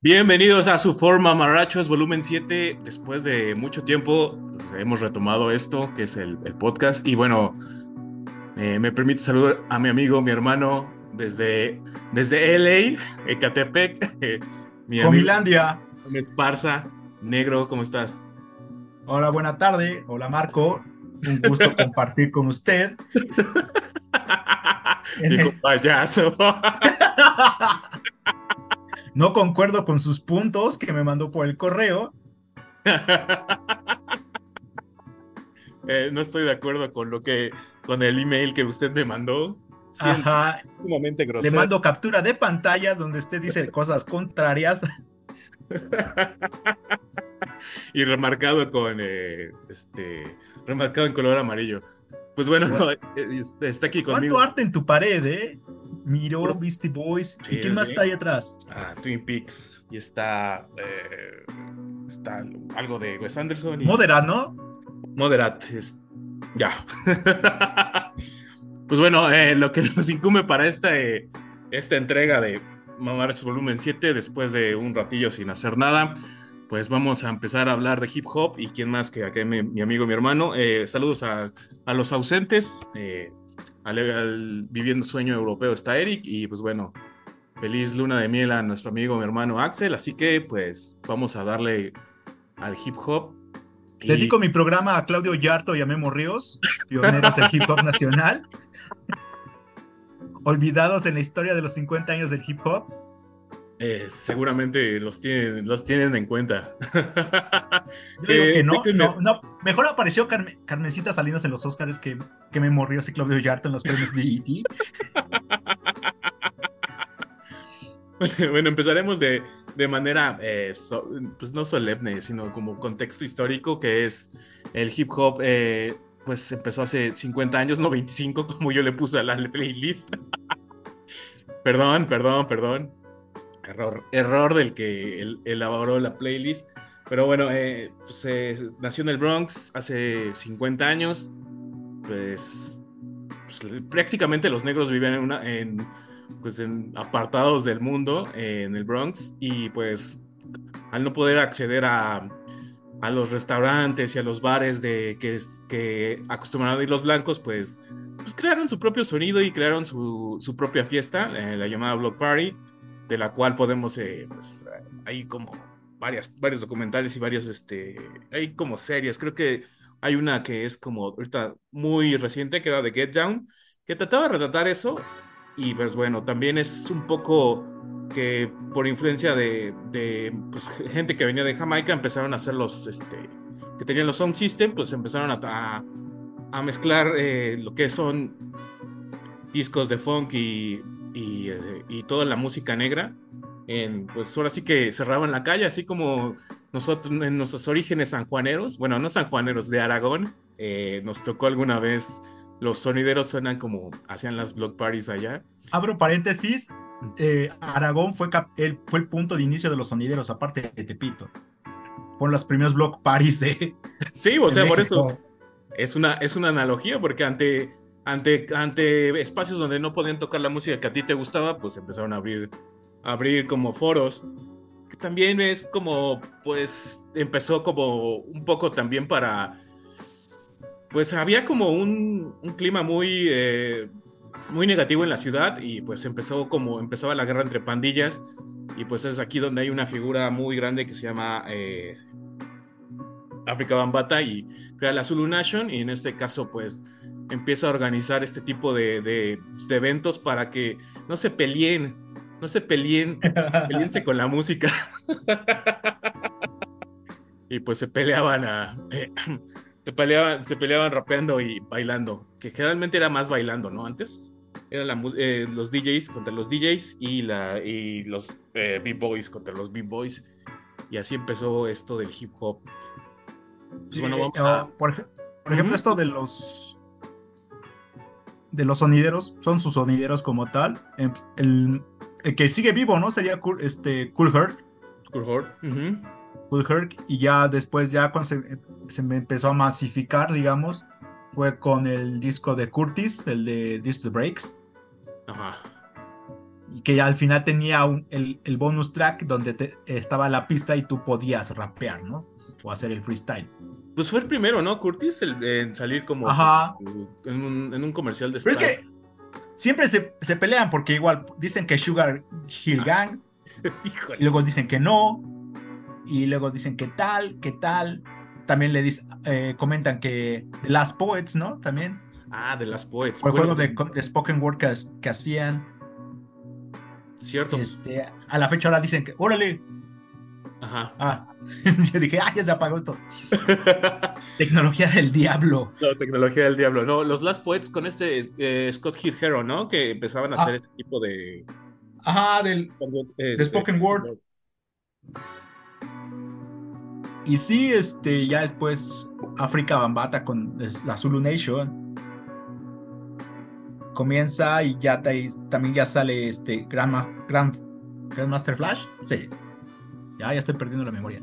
Bienvenidos a su forma Marrachos volumen 7. Después de mucho tiempo hemos retomado esto, que es el, el podcast. Y bueno, eh, me permite saludar a mi amigo, mi hermano, desde, desde LA, Ecatepec. Eh, mi Comilandia. Esparza. Negro, ¿cómo estás? Hola, buena tarde. Hola, Marco. Un gusto compartir con usted. Payaso. No concuerdo con sus puntos que me mandó por el correo. Eh, no estoy de acuerdo con lo que, con el email que usted me mandó. Ajá. Le mando captura de pantalla donde usted dice cosas contrarias. y remarcado con eh, este remarcado en color amarillo. Pues bueno, eh, está aquí conmigo. ¿Cuánto arte en tu pared, eh? Miro, Beastie Boys. ¿Y quién más está ahí atrás? Ah, Twin Peaks. Y está. Eh, está algo de Wes Anderson. Y... Moderat, ¿no? Moderat. Es... Ya. pues bueno, eh, lo que nos incumbe para esta, eh, esta entrega de Mamarachos Volumen 7, después de un ratillo sin hacer nada, pues vamos a empezar a hablar de hip hop. Y quién más que acá mi, mi amigo, mi hermano. saludos a, a, los ausentes al, viviendo sueño europeo está Eric y pues bueno, feliz luna de miel a nuestro amigo, mi hermano Axel, así que pues vamos a darle al hip hop. Dedico mi programa a Claudio Yarto y a Memo Ríos, pioneros del hip hop nacional, olvidados en la historia de los 50 años del hip hop. Eh, seguramente los tienen, los tienen en cuenta. Yo digo que no, no, no, Mejor apareció Carmencita Salinas en los Oscars que, que me morrió así Claudio Yarto en los premios BET. bueno, empezaremos de, de manera, eh, pues no solemne, sino como contexto histórico, que es el hip hop, eh, pues empezó hace 50 años, no 25, como yo le puse a la playlist. perdón, perdón, perdón. Error, error del que elaboró la playlist. Pero bueno, eh, pues, nació en el Bronx hace 50 años. Pues, pues, prácticamente los negros vivían en, una, en, pues, en apartados del mundo en el Bronx. Y pues al no poder acceder a, a los restaurantes y a los bares de que, que a ir los blancos, pues, pues crearon su propio sonido y crearon su, su propia fiesta, eh, la llamada Block Party de la cual podemos, eh, pues, hay como varios documentales y varios, este, hay como series, creo que hay una que es como ahorita muy reciente, que era de Get Down, que trataba de retratar eso, y pues bueno, también es un poco que por influencia de, de pues, gente que venía de Jamaica empezaron a hacer los, este, que tenían los sound system, pues empezaron a, a, mezclar eh, lo que son discos de funk y eh, y, toda la música negra, en, pues ahora sí que cerraban la calle, así como nosotros en nuestros orígenes sanjuaneros, bueno, no sanjuaneros, de Aragón, eh, nos tocó alguna vez, los sonideros suenan como hacían las block parties allá. Abro paréntesis, eh, Aragón fue, el, fue el punto de inicio de los sonideros, aparte de Tepito. Fueron los primeros block parties de... Sí, o sea, por eso es una, es una analogía, porque ante ante, ante espacios donde no podían tocar la música que a ti te gustaba, pues empezaron a abrir, abrir como foros. Que también es como, pues, empezó como un poco también para, pues había como un, un clima muy, eh, muy negativo en la ciudad y pues empezó como, empezaba la guerra entre pandillas y pues es aquí donde hay una figura muy grande que se llama eh, África Bambata y crea la Zulu Nation y en este caso pues empieza a organizar este tipo de, eventos para que no se peleen, no se peleen, peleense con la música. y pues se peleaban a... se, peleaban, se peleaban rapeando y bailando, que generalmente era más bailando, ¿no? Antes eran la, eh, los DJs contra los DJs y, la, y los eh, B-Boys contra los B-Boys. Y así empezó esto del hip hop. Pues bueno, vamos a... por, ejemplo, esto de los de los sonideros, son sus sonideros como tal. Em, el, que sigue vivo, ¿no? Sería cool, este, Cool Herc. Cool Herc. Cool Herc. Y ya después, ya cuando se, se, empezó a masificar, digamos, fue con el disco de Curtis, el de This the Breaks. Ajá. y que al final tenía un, el, el, bonus track donde te, estaba la pista y tú podías rapear, ¿no? O hacer el freestyle. Pues fue el primero, ¿no, Curtis? El, en salir como Ajá. En, un, en un comercial de Pero es que siempre se, se, pelean porque igual dicen que Sugar Hill Gang, y luego dicen que no, y luego dicen que tal, que tal. También le dicen, eh, comentan que The Last Poets, ¿no? También. Ah, The Last Poets. Por el juego de, de, Spoken Word que, que hacían. Cierto. Este, a la fecha ahora dicen que, órale. Ajá. Ah, yo dije, ah, ya se apagó esto. tecnología del diablo. No, tecnología del diablo. No, los Last Poets con este eh, Scott Heath Hero, ¿no? Que empezaban a ah. hacer ese tipo de. Ajá, del de este, Spoken Word. Y sí, este, ya después África Bambata con la Zulu Nation comienza y ya también ya sale este Grand, Grand, Grandmaster Flash. Sí. Ya, ya estoy perdiendo la memoria.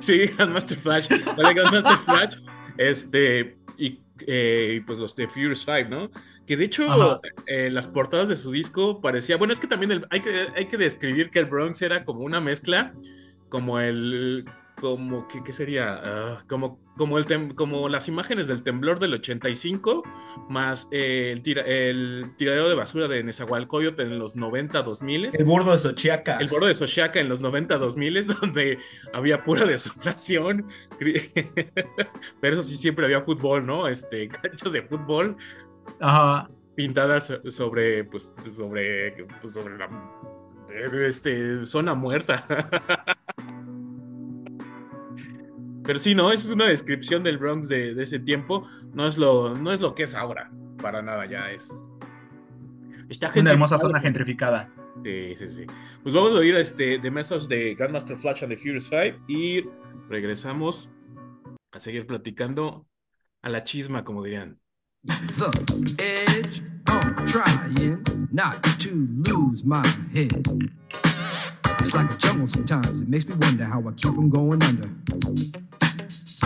Sí, Grandmaster Flash. Vale, Grandmaster Flash. Este, y eh, pues los de Furious 5, ¿no? Que de hecho, eh, las portadas de su disco parecía. Bueno, es que también hay, que, hay que describir que el Bronx era como una mezcla, como el como que qué sería ah, como como el como las imágenes del temblor del 85 más eh, el, tira el tiradero de basura de Nezahualcóyotl en los 90 2000 el bordo de Xochiaca. El bordo de Xochiaca en los 90 2000 donde había pura desolación. Pero eso sí siempre había fútbol no este canchos de fútbol Ajá. pintadas sobre pues sobre pues, sobre la este zona muerta Pero sí, no, esa es una descripción del Bronx de, ese tiempo. No es, lo, no es lo que es ahora. Para nada, ya es. Está una hermosa zona gentrificada. Sí, sí, sí. Pues vamos a oír este, The Message de Grandmaster Flash and the Furious 5 y regresamos a seguir platicando a la chisma, como dirían. The edge, I'm trying not to lose my head. It's like a jungle sometimes. It makes me wonder how I keep from going under.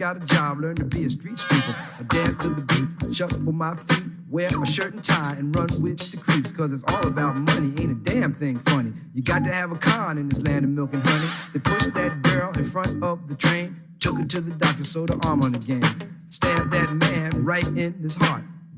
Got a job, learn to be a street sweeper. I dance to the beat, shuffle for my feet, wear a shirt and tie, and run with the creeps, cause it's all about money, ain't a damn thing funny. You got to have a con in this land of milk and honey. They pushed that girl in front of the train, took her to the doctor, sewed her arm on the game. Stabbed that man right in his heart.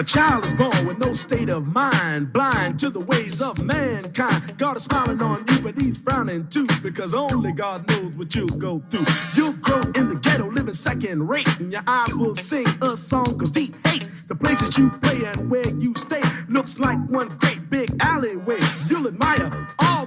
A child is born with no state of mind, blind to the ways of mankind. God is smiling on you, but he's frowning too, because only God knows what you'll go through. You'll grow in the ghetto, living second rate, and your eyes will sing a song of deep hate. The places you play and where you stay looks like one great big alleyway. You'll admire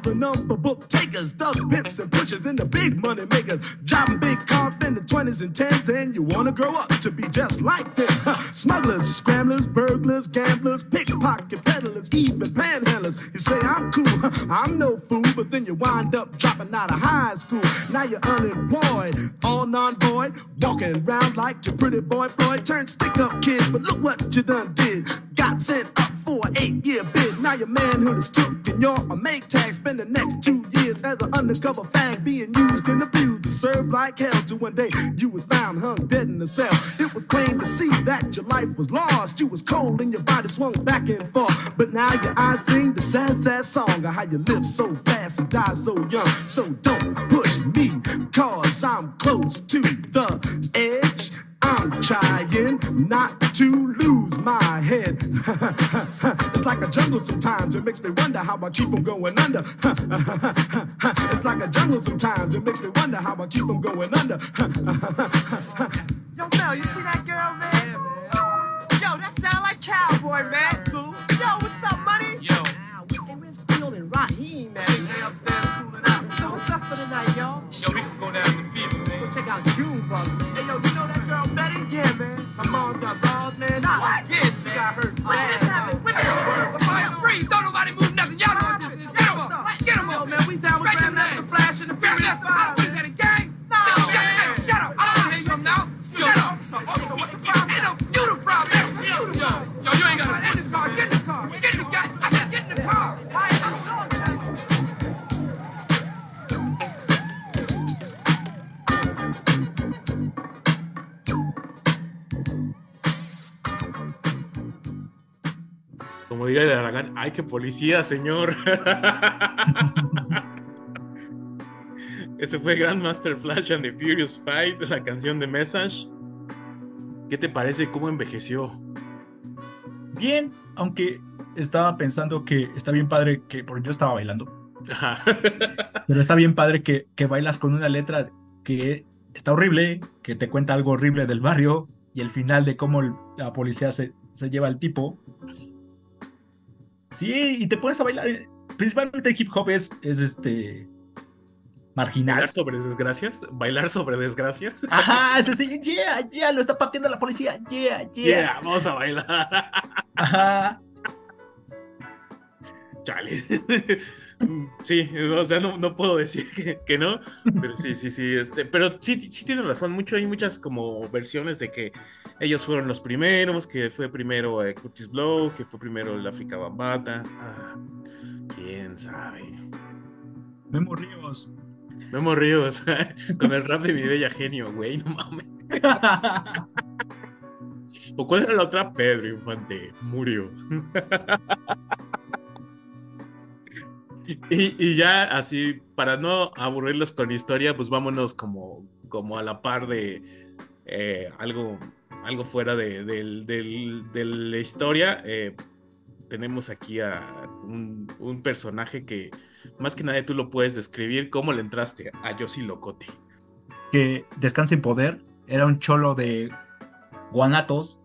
the number book takers, thugs, pimps, and pushers, and the big money makers. Driving big cars, spending 20s and 10s, and you wanna grow up to be just like them. Smugglers, scramblers, burglars, gamblers, pickpocket peddlers, even panhandlers. You say I'm cool, I'm no fool, but then you wind up dropping out of high school. Now you're unemployed, all non-void, walking around like your pretty boy Floyd. Turned stick-up kid, but look what you done did got sent up for an eight year bid. Now your manhood is took and you're a make tag. Spend the next two years as an undercover fag being used and abused to serve like hell. To one day you was found hung dead in a cell. It was plain to see that your life was lost. You was cold and your body swung back and forth. But now your eyes sing the sad, sad song of how you live so fast and die so young. So don't push me, cause I'm close to the edge. I'm trying not to lose my head. it's like a jungle sometimes, it makes me wonder how I keep from going under. it's like a jungle sometimes, it makes me wonder how I keep from going under. Yo, Mel, you see that girl, man? Yo, that sound like cowboy, man. Cool. Yo, what's up, money? Yo. Hey, where's Field and Raheem, man? They upstairs cooling out. So what's up for the night, y'all? Yo, we can go down to the field, man. Let's go check out Junebug, man. Yeah, man. My mom's got balls, man. What? Yeah, she got hurt. What just happened? What the Fire free. Don't nobody move nothing. Y'all know what this is. Get him up. Get him up. Yo, man, we down with Grandmaster Flash and the Furious Five. Como diría el Aragán, ¡ay, qué policía, señor! Ese fue Grandmaster Flash and the Furious Fight, la canción de Message. ¿Qué te parece? ¿Cómo envejeció? Bien, aunque estaba pensando que está bien padre que, porque yo estaba bailando, Ajá. pero está bien padre que, que bailas con una letra que está horrible, que te cuenta algo horrible del barrio y el final de cómo la policía se, se lleva al tipo. Sí, y te pones a bailar. Principalmente el hip hop es, es este marginal. ¿Bailar sobre desgracias? ¿Bailar sobre desgracias? Ajá, es así, yeah, yeah, lo está pateando la policía, yeah, yeah. Yeah, vamos a bailar. Ajá. Chale. Sí, o sea, no, no puedo decir que, que no, pero sí, sí, sí, este, pero sí, sí tienes razón, mucho, hay muchas como versiones de que ellos fueron los primeros, que fue primero eh, Curtis Blow, que fue primero el África Bambata, ah, quién sabe. Memo Ríos. Memo Ríos, con el rap de mi bella genio, güey, no mames. ¿O cuál era la otra? Pedro Infante, murió. Y, y ya así, para no aburrirlos con historia, pues vámonos como, como a la par de eh, algo, algo fuera de, de la historia. Eh, tenemos aquí a un, un personaje que más que nadie tú lo puedes describir. ¿Cómo le entraste a Yossi Locote? que descansa en poder. Era un cholo de Guanatos.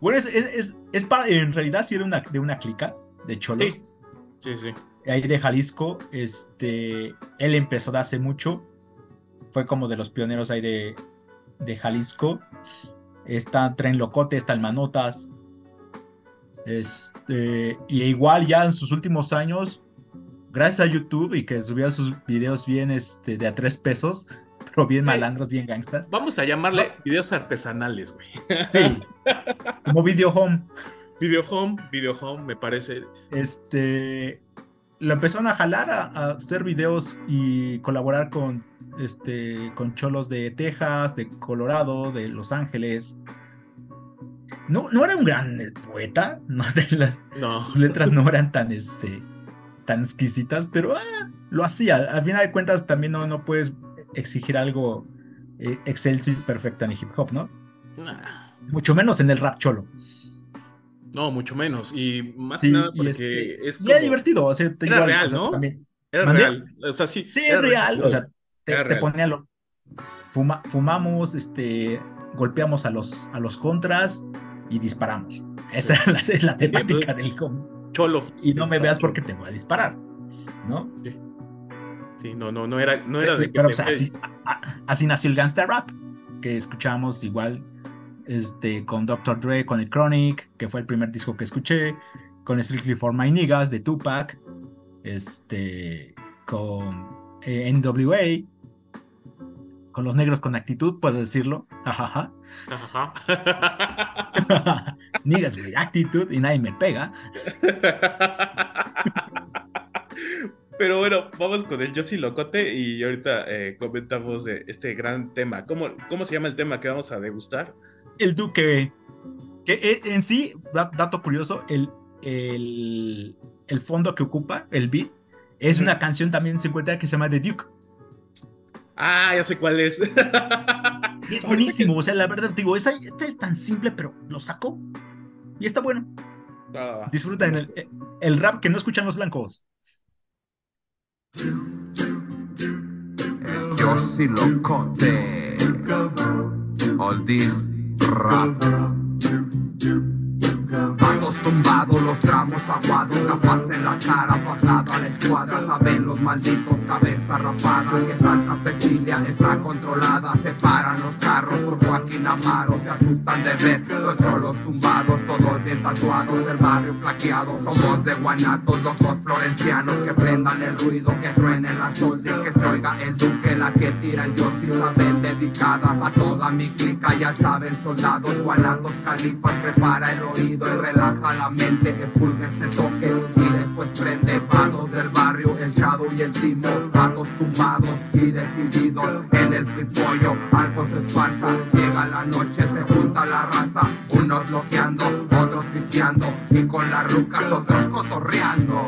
Bueno, es, es, es- es para, en realidad sí era una, de una clica de cholos. Sí. Sí, sí. Ahí de Jalisco. Este, él empezó de hace mucho. Fue como de los pioneros ahí de, de Jalisco. Está Tren Locote, está el Manotas. Este, y igual ya en sus últimos años, gracias a YouTube y que subía sus videos bien este, de a tres pesos, pero bien malandros, bien gangstas. Vamos a llamarle videos artesanales, güey. Sí, como Video Home. Video Home, Video Home, me parece. Este, lo empezaron a jalar a, a hacer videos y colaborar con, este, con cholos de Texas, de Colorado, de Los Ángeles. No, no era un gran poeta, no, de las, No. sus letras no eran tan, este, tan exquisitas, pero ah, lo hacía. Al final de cuentas también no, no puedes exigir algo eh, excelso y perfecto en el hip hop, ¿no? Nah. Mucho menos en el rap cholo. No, mucho menos. Y más Sí, que nada y porque este, es y era como- divertido, o sea, te- Era igual, real, o sea, ¿no? también- Era ¿Mandé? real. O sea, sí. Sí, era es real, o sea, te, ponía lo. fuma- fumamos, este, golpeamos a los, a los contras y disparamos. Esa es la, es la temática del com. Cholo. Y no me veas porque te voy a disparar, ¿no? Sí, no, no, no era, no era de que Pero, o sea, así, así nació el gangster rap, que escuchamos igual este, con Dr. Dre, con el Chronic, que fue el primer disco que escuché, con Strictly for My Niggas de Tupac, este, con eh, NWA, con los negros con actitud, puedo decirlo. Jajaja. Niggas with actitud y nadie me pega. Pero bueno, vamos con el Yossi Locote y ahorita eh, comentamos de este gran tema. ¿Cómo, ¿Cómo se llama el tema que vamos a degustar? El Duque. Que eh, en sí, dato curioso, el, el, el fondo que ocupa, el beat, es una canción también se encuentra que se llama The Duke. Ah, ya sé cuál es. y es buenísimo, o sea, la verdad, digo, esa, esta es tan simple, pero lo sacó y está bueno. Disfruta el, el rap que no escuchan los blancos. Yo sí locote. All this rap. Vados tumbados, los tramos aguados, gafas en la cara, patada a la escuadra, saben los malditos, cabeza rapada, que Santa Cecilia está controlada, se paran los carros por Joaquín Amaro, se asustan de ver los trolos tumbados, todos bien tatuados, el barrio plaqueado, somos de Guanatos, locos florencianos, que prendan el ruido, que truenen las soldis, que se oiga el duque, la que tira el dios Isabel, dedicada a toda mi clica, ya saben, soldados, guanatos, califas, prepara el oído y relaja la mente, expulga este toque y después prende vados del barrio, el shadow y el timo, vados tumbados y decididos en el flipollo, Alfonso Esparza, llega la noche, se junta la raza, unos bloqueando, otros pisteando y con las rucas otros cotorreando,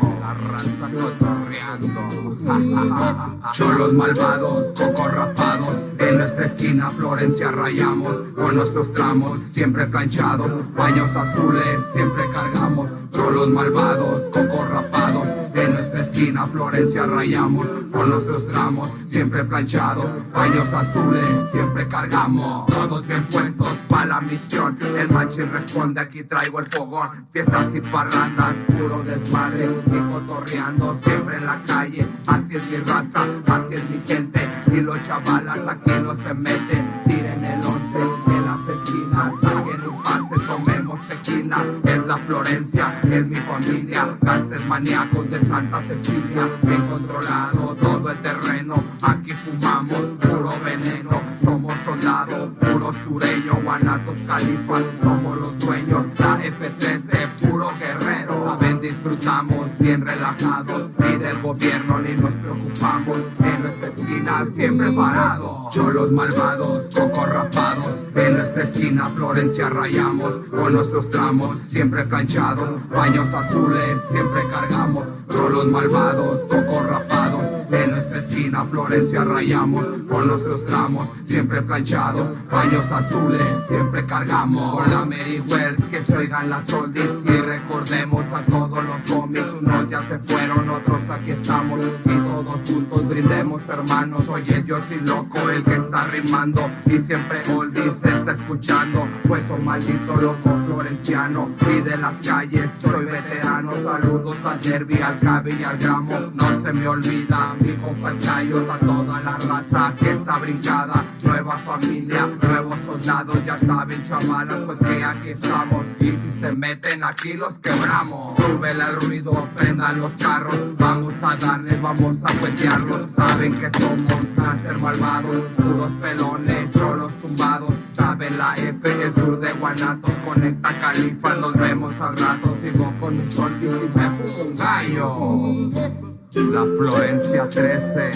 cholos malvados, cocos rapados, en nuestra esquina Florencia rayamos, con nuestros tramos siempre planchados, baños azules siempre cargamos, cholos malvados, cocos rapados, en nuestra esquina Florencia rayamos, con nuestros tramos siempre planchados, baños azules siempre cargamos, todos bien puestos para la misión, el machín responde aquí traigo el fogón, fiestas y parrandas, puro desmadre, y cotorreando siempre en la calle, así es mi raza, así es mi gente, y los chavalas aquí no se meten, tiren el once en las esquinas, saquen un pase, tomemos tequila, es la Florencia, es mi familia, gastes maníacos de Santa Cecilia, bien controlado todo el terreno, aquí fumamos puro veneno, somos soldados, puro sureño, guanatos califas, somos los dueños, la F13, puro guerrero, saben disfrutamos bien relajados. Y del gobierno ni nos preocupamos, en nuestra esquina siempre parados, cholos malvados, cocos rapados, en nuestra esquina Florencia rayamos, con nuestros tramos siempre planchados, baños azules siempre cargamos, cholos malvados, cocos rapados, en nuestra esquina Florencia rayamos, con nuestros tramos siempre planchados, baños azules siempre cargamos, con la Mary Wells que se oigan las oldies y recordemos a todos los homies, unos ya se fueron, otros aquí estamos y todos juntos brindemos hermanos, oye yo soy loco el que está rimando y siempre oldies está escuchando, pues un maldito loco florenciano y de las calles soy veterano, saludos al derby, al cabe y al gramo, no se me olvida mi compa el Cayos, a toda la raza que está brincada, nueva familia, nuevos soldados, ya saben chavalas, pues que aquí estamos. Y si se meten aquí los quebramos, súbele al ruido, prendan los carros, vamos a darles, vamos a cuetearlos, saben que somos cáncer malvados, puros pelones, cholos tumbados, saben la F, el sur de Guanatos, conecta Califa, nos vemos al rato, sigo con mis soltis y me fumo un gallo. La Florencia 13,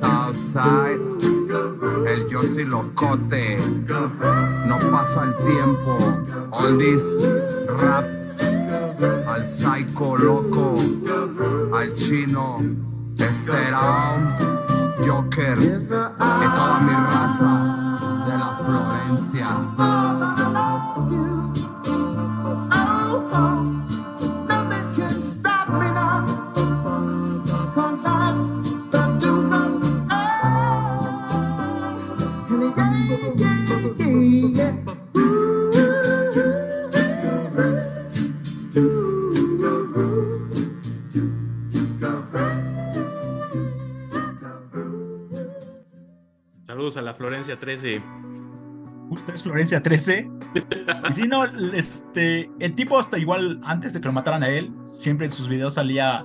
Southside, el Yossi Locote, no pasa el tiempo, all this rap, al psycho loco, al chino, Esterao, Joker, y toda mi raza de la Florencia. Saludos a la Florencia 13. Usted es Florencia 13. y si no, este, el tipo hasta igual, antes de que lo mataran a él, siempre en sus videos salía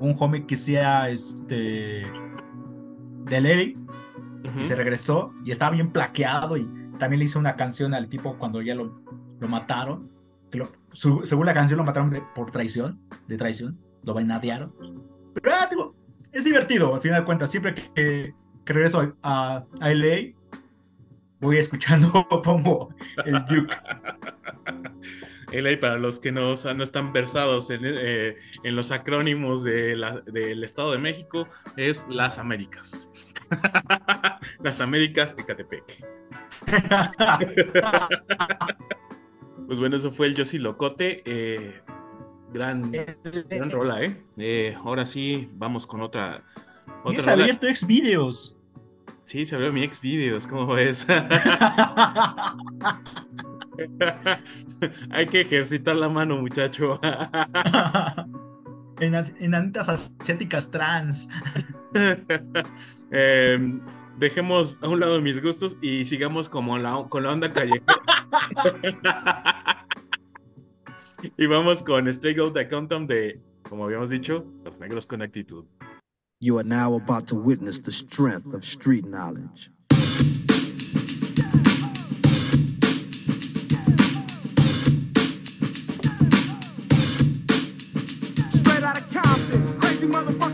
un homie que sea este de Larry y se regresó y estaba bien plaqueado y también le hizo una canción al tipo cuando ya lo, lo mataron. Que lo, según la canción lo mataron por traición, de traición, lo vainadearon. Pero ah, es divertido, al final de cuentas, siempre que, que regreso a, a, LA, voy escuchando, pongo el Duke. LA, para los que no, no están versados en, eh, en los acrónimos de la, del Estado de México, es Las Américas. Las Américas, Ecatepec. pues bueno, eso fue el Yossi Locote. Eh, gran, gran rola, ¿eh? ¿eh? Ahora sí, vamos con otra. otra se abierto ex videos. Sí, se abrió mi ex videos, ¿cómo ves? Hay que ejercitar la mano, muchacho. en, enanitas asiáticas trans. Em, dejemos a un lado mis gustos y sigamos como la, con la onda callejera. y vamos con Straight Out the Countdown de, como habíamos dicho, Los Negros con Actitud. You are now about to witness the strength of street knowledge. Straight out of Compton.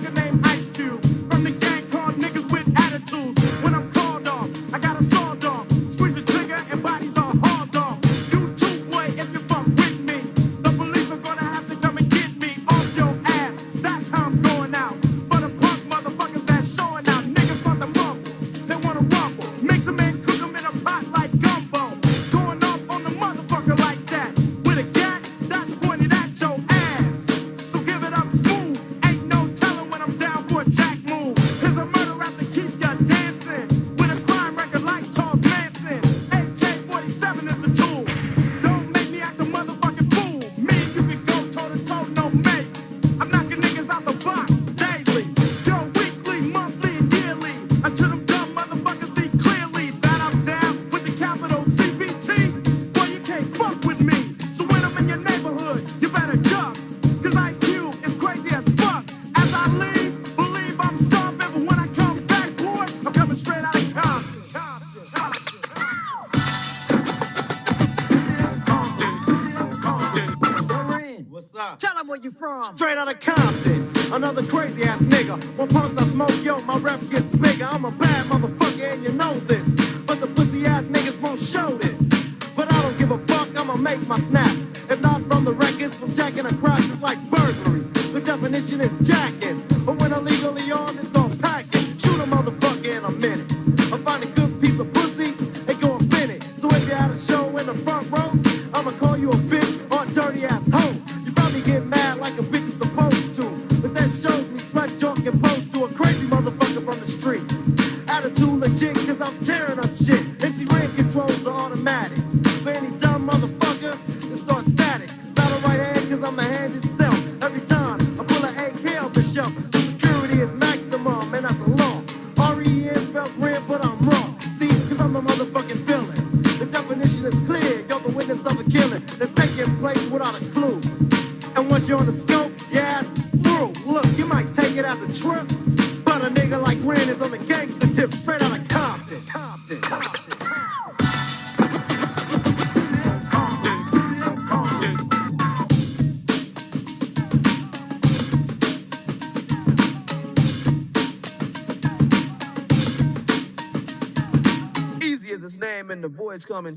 it's coming.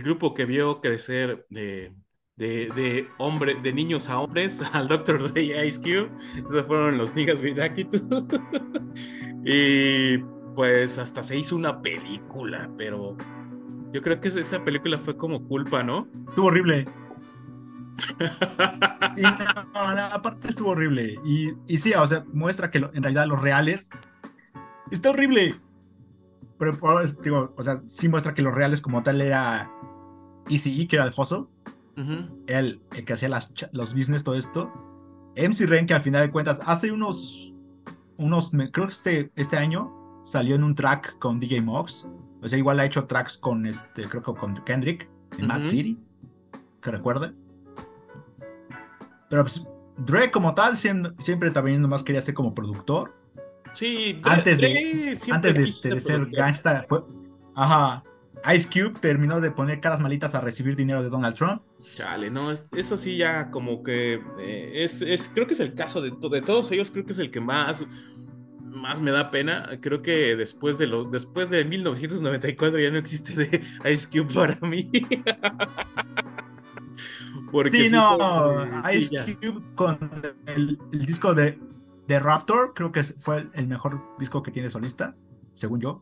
El grupo que vio crecer de, de, hombre, de niños a hombres al Dr. Dre Ice Cube. Esos fueron los Niggas with y pues hasta se hizo una película, pero yo creo que esa película fue como culpa, ¿no? Estuvo horrible. y aparte estuvo horrible. Y, y, sí, o sea, muestra que en realidad los reales está horrible. Pero, digo, o sea, sí muestra que los reales como tal era Easy que era el Hustle. el, que hacía las, los business, todo esto. MC Ren, que al final de cuentas, hace unos, unos creo que este, este año salió en un track con DJ Mox. O sea, igual ha hecho tracks con este, creo que con Kendrick, en Mad City, que recuerden. Pero pues, Dre como tal siempre, siempre también nomás quería ser como productor. Sí, antes de, antes de, este, de ser gangsta, fue, ajá, Ice Cube terminó de poner caras malitas a recibir dinero de Donald Trump. Chale, no, eso sí ya como que eh, es, creo que es el caso de, de todos ellos, creo que es el que más más me da pena. Creo que después de lo, después de 1994 ya no existe de Ice Cube para mí. Porque sí, no, Ice Cube con el, disco de, de, Raptor, creo que fue el mejor disco que tiene solista, según yo.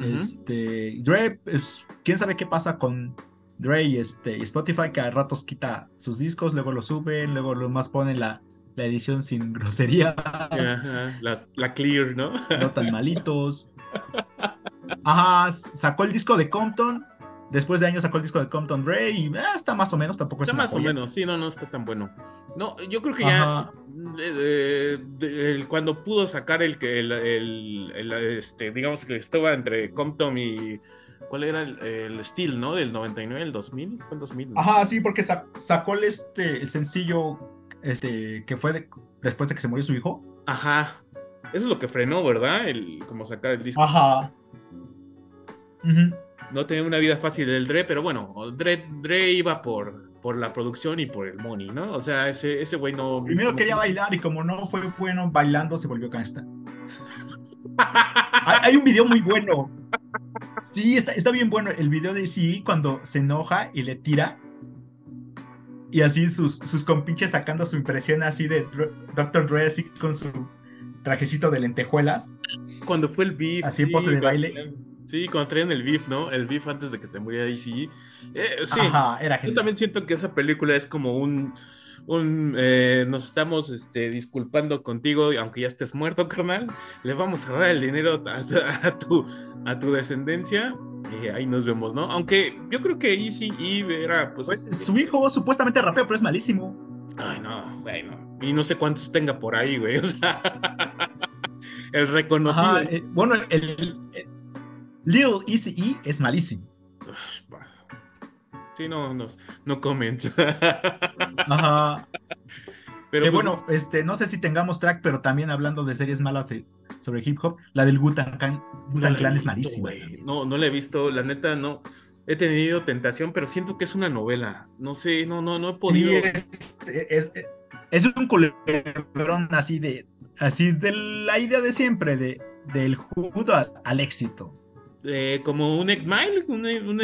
Este, Dre, pues, quién sabe qué pasa con Dre y este, Spotify, que a ratos quita sus discos, luego lo suben, luego lo más ponen la, la edición sin groserías. la, clear, ¿no? No tan malitos. Ajá, sacó el disco de Compton. Después de años sacó el disco de Compton Dre y eh, está más o menos, tampoco está más o menos, sí, no, no está tan bueno. No, yo creo que ya eh, eh, cuando pudo sacar el que el, este, digamos que estaba entre Compton y ¿cuál era el, el Steel, no? Del 99, el 2000, fue el 2000. Ajá, sí, porque sacó el este el sencillo este, que fue después de que se murió su hijo. Ajá. Eso es lo que frenó, ¿verdad? El, como sacar el disco. Ajá. No tenía una vida fácil del Dre, pero bueno, Dre, Dre iba por, por la producción y por el money, ¿no? O sea, ese, ese güey no... Primero quería bailar y como no fue bueno bailando, se volvió gangsta. hay, hay, un video muy bueno. Sí, está, está bien bueno. El video de sí cuando se enoja y le tira y así sus, sus compinches sacando su impresión así de Dr. Dre así con su trajecito de lentejuelas. Cuando fue el beef. Así en pose de baile. Sí, cuando traían el beef, ¿no? El beef antes de que se muriera DC. Eh, sí, Ajá, era yo también siento que esa película es como un... un eh, nos estamos este, disculpando contigo, aunque ya estés muerto, carnal. Le vamos a dar el dinero a, tu, a tu descendencia y ahí nos vemos, ¿no? Aunque yo creo que Easy Eve era, pues, pues. su hijo supuestamente rapeo, pero es malísimo. Ay, no, bueno. Y no sé cuántos tenga por ahí, güey. O sea, el reconocido. Eh, bueno, el, Lil Easy E es malísimo. Sí, no, no, no comments. Ajá. Pero pues, bueno, este, no sé si tengamos track, pero también hablando de series malas sobre hip hop, la del Gutan Clan, es malísima. No, no la he visto, la neta no. He tenido tentación, pero siento que es una novela. No sé, no, no, no he podido. Sí, es, es, un culebrón así de, así de la idea de siempre, de, del judo al, éxito. Eh, como un Egg un, un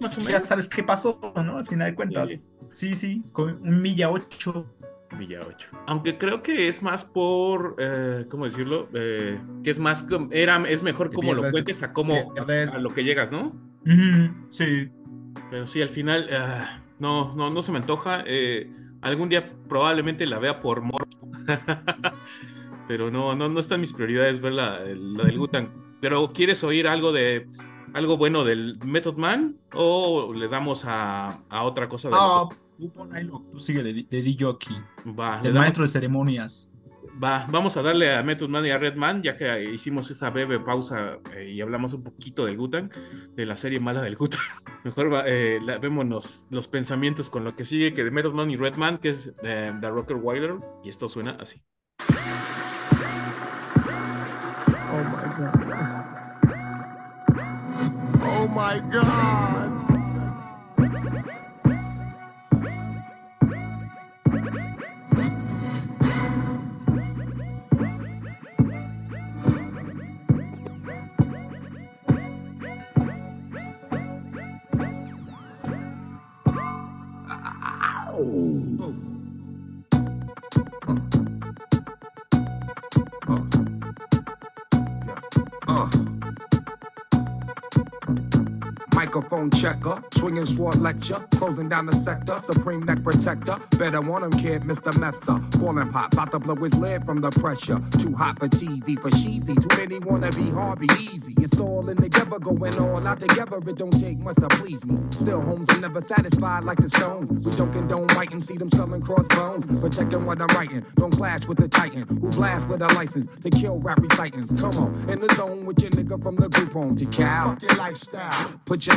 más o menos. Ya sabes qué pasó, ¿no? Al final de cuentas. Sí, sí, con un milla 8 Villa 8. Aunque creo que es más por, eh, ¿cómo decirlo? Eh, que es más, era, es mejor como lo cuentes a cómo, a lo que llegas, ¿no? sí. Pero sí, al final, ah, no, no, no se me antoja. Eh, algún día probablemente la vea por mor. Pero no, no, no están mis prioridades ver la, del Gutan. Pero ¿quieres oír algo de algo bueno del Method Man o le damos a, a otra cosa? De ah, Tú tú sigue de, de DJ Va. El maestro de ceremonias. Va, vamos a darle a Method Man y a Redman, ya que hicimos esa breve pausa eh, y hablamos un poquito del Gutan, de la serie mala del Gutan. Mejor va, eh, vemos los, pensamientos con lo que sigue, que de Method Man y Redman, que es eh, The Rocker Wilder, y esto suena así. My god. Microphone checker, swinging sword lecture, closing down the sector, supreme neck protector. Better want him, kid, Mr. Mepsa. Falling pop, about to blow his lid from the pressure. Too hot for TV, for cheesy. Too many wanna be Harvey Easy. It's all in together, going all out together. It don't take much to please me. Still, homes are never satisfied like the stones. We don't condone writing, see them selling crossbones. Protecting what I'm writing, don't clash with the titan who blast with a license to kill rap recitants. Come on, in the zone with your nigga from the group home to Cal. Fuck your lifestyle. Put your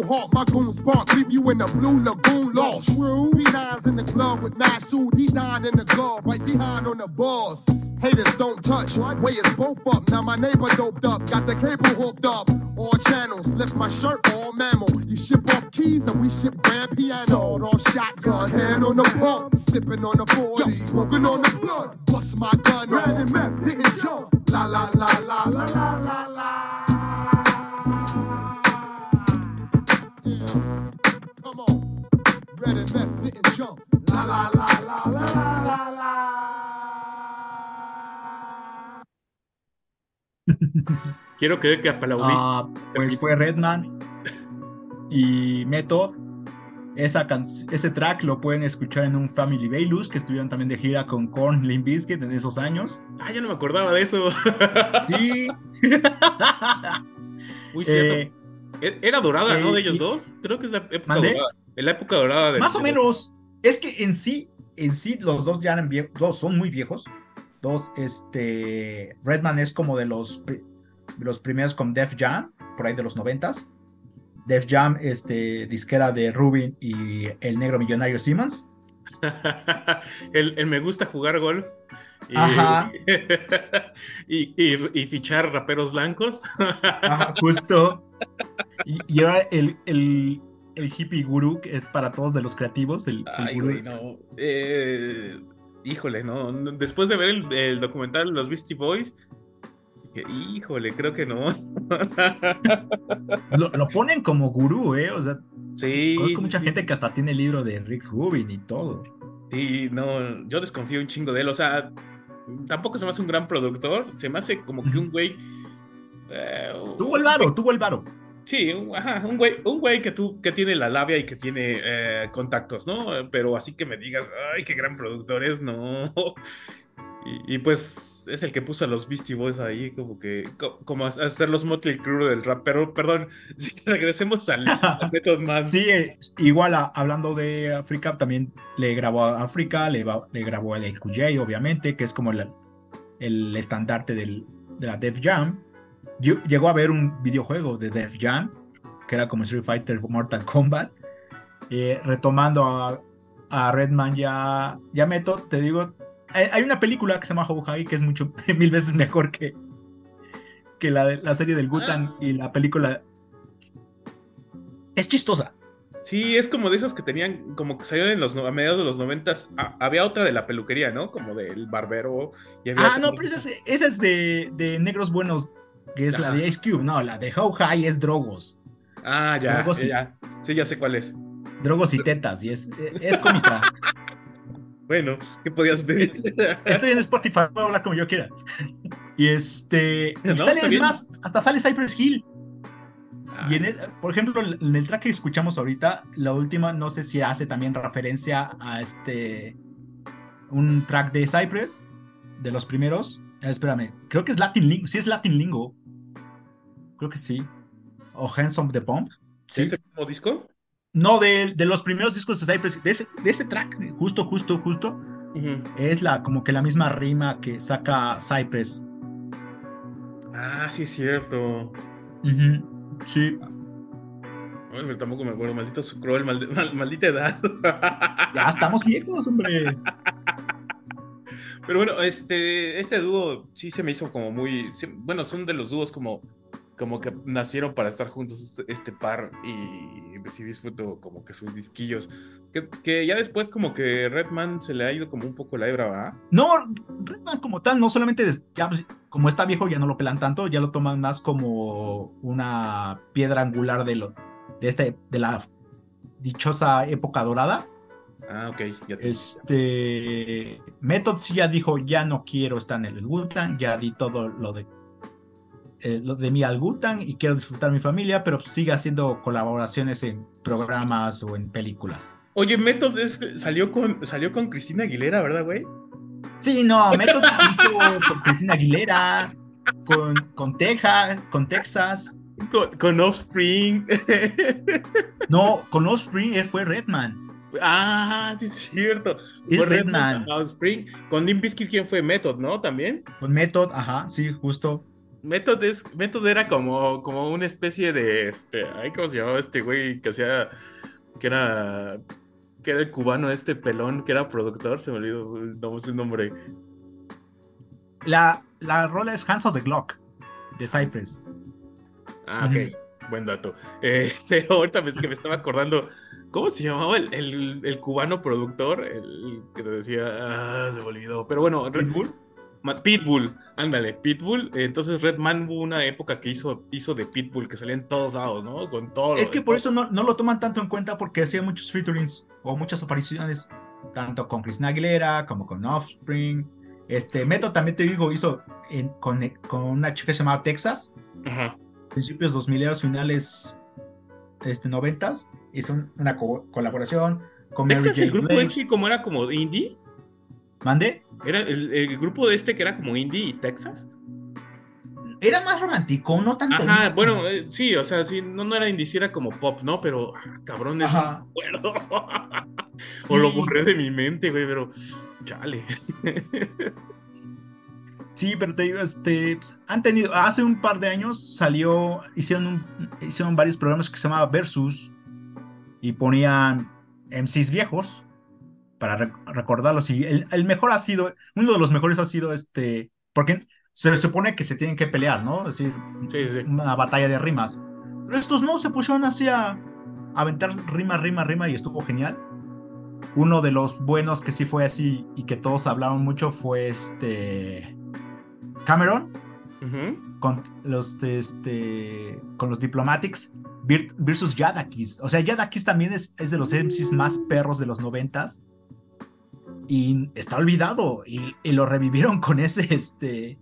hawk, my goons bark, leave you in the blue lagoon lost. True. B9's in the club with Masood, he dying in the glove, right behind on the balls. Haters don't touch, way is both up. Now my neighbor doped up, got the cable hooked up. All channels, lift my shirt, all mammal. You ship off keys and we ship grand piano. Sawed off shotgun, hand on the pump, sipping on the 40, smoking on the blood. Bust my gun, ran map, hitting jump. La la la la la la la la. Quiero creer que aplaudiste. Ah, pues fue Redman y Method. Esa ese track lo pueden escuchar en un Family Bayless que estuvieron también de gira con Korn, Limp Bizkit en esos años. Ah, yo no me acordaba de eso. Sí. Muy cierto. Eh, E- Era dorada, eh, ¿no? De ellos y- dos. Creo que es la época ¿Mandé? dorada. La época dorada Más o menos. Es que en sí, en sí, los dos ya eran viejos, dos son muy viejos. Dos, este, Redman es como de los, de los primeros con Def Jam, por ahí de los noventas. Def Jam, este, disquera de Rubin y el negro millonario Simmons. el, el me gusta jugar golf. Y, Ajá. y, y- y fichar raperos blancos. Ajá, justo. Y, y ahora el, el, el hippie gurú, que es para todos de los creativos, el, el Ay, gurú. güey, no. Eh, híjole, no. Después de ver el, el documental Los Beastie Boys, dije, híjole, creo que no. Lo, lo ponen como gurú, ¿eh? O sea, sí. conozco mucha gente que hasta tiene el libro de Rick Rubin y todo. Y no, yo desconfío un chingo de él. O sea, tampoco se me hace un gran productor. Se me hace como que un güey. eh, Tuvo el varo, tuvo el varo. Sí, un, ajá, un güey, un güey que tú, que tiene la labia y que tiene eh, contactos, ¿no? Pero así que me digas, ay, qué gran productor es, no. Y, y, pues es el que puso a los Beastie Boys ahí, como que, co- como a hacer los Motley Crue del rap. Pero, perdón, si regresemos al, al método más. Sí, eh, igual a- hablando de África, también le grabó a África, le grabó a el QJ, obviamente, que es como el, el estandarte del- de la Def Jam. Lle- Llegó a ver un videojuego de Def Jam, que era como Street Fighter Mortal Kombat. Eh, retomando a, a Redman ya, ya Method, te digo, hay, hay una película que se llama High que es mucho, mil veces mejor que, que la, la serie del Gutan y la película. Es chistosa. Sí, es como de esas que tenían, como que salieron en los, a mediados de los noventas. Ah, había otra de la peluquería, ¿no? Como del barbero. Y había Ah, no, pero esa es, esa es de, de Negros Buenos, que es la de Ice Cube. No, la de How High es Drogos. Ah, ya, así. ya. Sí, ya sé cuál es. Drogos y tetas, y es, es cómica. Bueno, ¿qué podías pedir? Estoy en Spotify, puedo hablar como yo quiera. Y este. Y sale, es más, hasta sale Cypress Hill. Ah, Y en el- por ejemplo, en el track que escuchamos ahorita, la última, no sé si hace también referencia a este. Un track de Cypress, de los primeros. Ah, espérame, creo que es Latin Lingo. Sí, es Latin Lingo. Creo que sí. O Handsome the Pump. Sí. ¿Ese mismo disco? No, de, de los primeros discos de Cypress, de ese, de ese track, justo, justo, justo, es la, como que la misma rima que saca Cypress. Ah, sí, es cierto. Sí. pero tampoco me acuerdo, maldito Scroll, maldita edad. ya estamos viejos, hombre. Pero bueno, este, este dúo sí se me hizo como muy. Bueno, son de los dúos como, como que nacieron para estar juntos este, este par y sí disfruto como que sus disquillos. Que, ya después como que Redman se le ha ido como un poco la hebra, ¿verdad? No, Redman como tal, no solamente ya, pues, como está viejo ya no lo pelan tanto, ya lo toman más como una piedra angular de, lo, de, este, de la dichosa época dorada. Ah, ok. Ya Este. Method sí ya dijo: Ya no quiero estar en el Gutan, ya di todo lo de. Eh, lo de mí al Gutan y quiero disfrutar mi familia, pero sigue haciendo colaboraciones en programas o en películas. Oye, Method salió, con, salió con Cristina Aguilera, ¿verdad, güey? Sí, no, Method hizo con Cristina Aguilera, con, con Texas, con Texas. Con, Offspring. no, con Offspring fue Redman. Ah, sí, es cierto. Es Redman. Offspring. Con Limp Bizkit, ¿quién fue? Method, ¿no? También. Con Method, ajá, sí, justo. Method, es, Method era como, como una especie de, este, ay, ¿cómo se llamaba este güey que hacía, que era, que era el cubano este pelón, que era productor, se me olvidó, su nombre. La, la rola es Hands of the Glock, de Cypress. Ah, ok, buen dato. Eh, pero ahorita me, que me estaba acordando, ¿cómo se llamaba el, el, cubano productor? El que te decía, ah, se me olvidó. Pero bueno, Pitbull. Pitbull, ándale, Pitbull. Entonces Redman hubo una época que hizo, hizo de Pitbull, que salía en todos lados, ¿no? Con todo. Es que por eso no, no, lo toman tanto en cuenta porque hacía muchos featurings o muchas apariciones, tanto con Chris Aguilera como con Offspring. Este, Meto también te digo, hizo con, con una chica que se llamaba Texas. Ajá principios 2000 finales este, 90 hizo una colaboración con Mary J. el grupo este como era como indie? ¿Mande? ¿Era el, grupo de este que era como indie y Texas? Era más romántico, no tanto. Ajá, bueno, eh, sí, o sea, sí, no, no era indie, era como pop, ¿no? Pero, ah, cabrón, eso no o lo borré de mi mente, güey, pero, chale. Sí, pero te digo, este, pues, han tenido, hace un par de años salió, hicieron, hicieron varios programas que se llamaba Versus y ponían MCs viejos para recordarlos. Y el, mejor ha sido, uno de los mejores ha sido este, porque se supone que se tienen que pelear, ¿no? Es decir, una batalla de rimas. Pero estos no, se pusieron así a aventar rima, rima, rima y estuvo genial. Uno de los buenos que sí fue así y que todos hablaron mucho fue este Cameron con los este con los Diplomatics versus Yadakis. O sea, Yadakis también es, de los MCs más perros de los noventas. Y está olvidado. Y, lo revivieron con ese, este,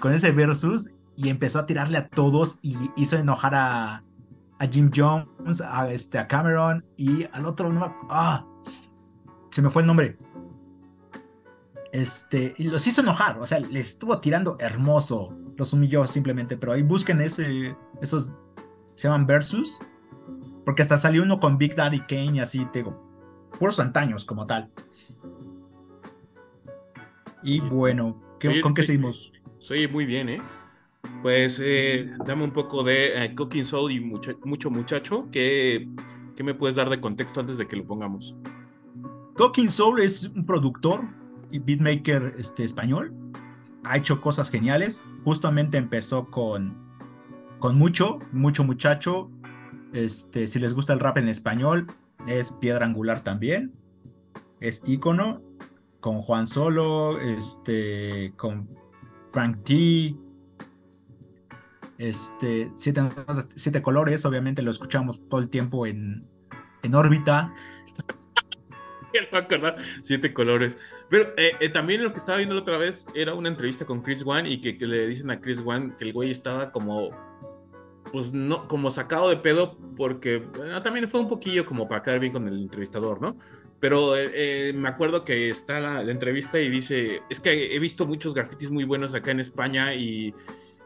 con ese versus. Y empezó a tirarle a todos. Y hizo enojar a, a Jim Jones, a, este, a Cameron. Y al otro, ah, se me fue el nombre. Este, y los hizo enojar, o sea, les estuvo tirando hermoso, los humilló simplemente, pero ahí busquen ese, esos, se llaman versus, porque hasta salió uno con Big Daddy Kane y así, te digo, puros antaños como tal. Y bueno, ¿con qué seguimos? Soy muy bien, ¿eh? Pues eh, dame un poco de eh, Cooking Soul y mucho muchacho. ¿Qué, ¿Qué me puedes dar de contexto antes de que lo pongamos? Cooking Soul es un productor beatmaker este, español. Ha hecho cosas geniales. Justamente empezó con, con mucho, mucho muchacho. Este, si les gusta el rap en español, es piedra angular también. Es ícono. Con Juan Solo, este, con Frank T. Este, siete, siete colores, obviamente lo escuchamos todo el tiempo en, en órbita. siete colores. Pero eh, eh, también lo que estaba viendo la otra vez era una entrevista con Chris Wan y que, le dicen a Chris Wan que el güey estaba como, pues no, como sacado de pedo porque también fue un poquillo como para quedar bien con el entrevistador, ¿no? Pero eh, me acuerdo que está la, entrevista y dice, es que he visto muchos grafitis muy buenos acá en España y,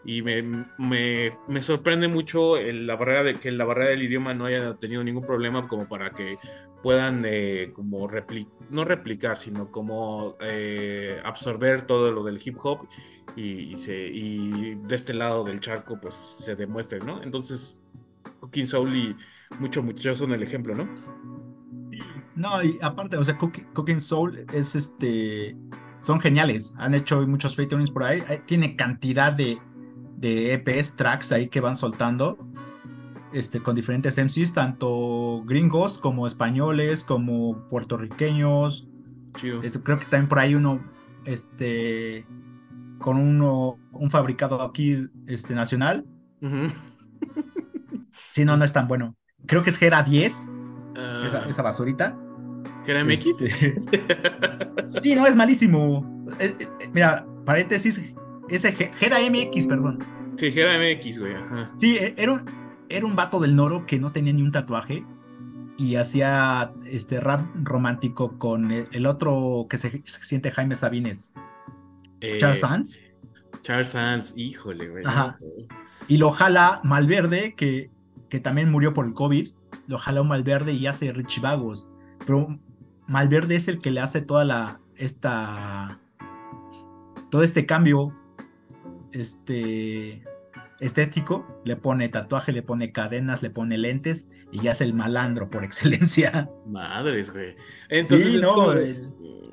y me, me, me, sorprende mucho la barrera de que la barrera del idioma no haya tenido ningún problema como para que puedan eh, como no replicar, sino como eh, absorber todo lo del hip hop y, se, de este lado del charco pues se demuestre, ¿no? Entonces, Cooking Soul y mucho muchachos son el ejemplo, ¿no? No, y aparte, o sea, Cooking, Soul es este. Son geniales. Han hecho muchos featurings por ahí. Tiene cantidad de, de EPs, tracks ahí que van soltando. Este, con diferentes MCs, tanto gringos como españoles, como puertorriqueños. Este, creo que también por ahí uno, este, con uno, un fabricado aquí, este, nacional. Si no, no es tan bueno. Creo que es Gera 10, ah. esa, basurita. ¿Gera MX? Este, sí, no, es malísimo. Eh, eh, mira, paréntesis, ese Gera MX, perdón. Sí, Gera MX, güey. Sí, e, era un, era un vato del Noro que no tenía ni un tatuaje y hacía este rap romántico con el, otro que se, siente Jaime Sabines. Eh, Charles Sands. Charles Sands, híjole, güey. Ajá. Y lo jala Malverde, que, que también murió por el COVID. Lo jala un Malverde y hace Richie Vagos. Pero Malverde es el que le hace toda la. esta. todo este cambio. Este estético, le pone tatuaje, le pone cadenas, le pone lentes y ya es el malandro por excelencia. Madres, güey. Entonces, sí, no,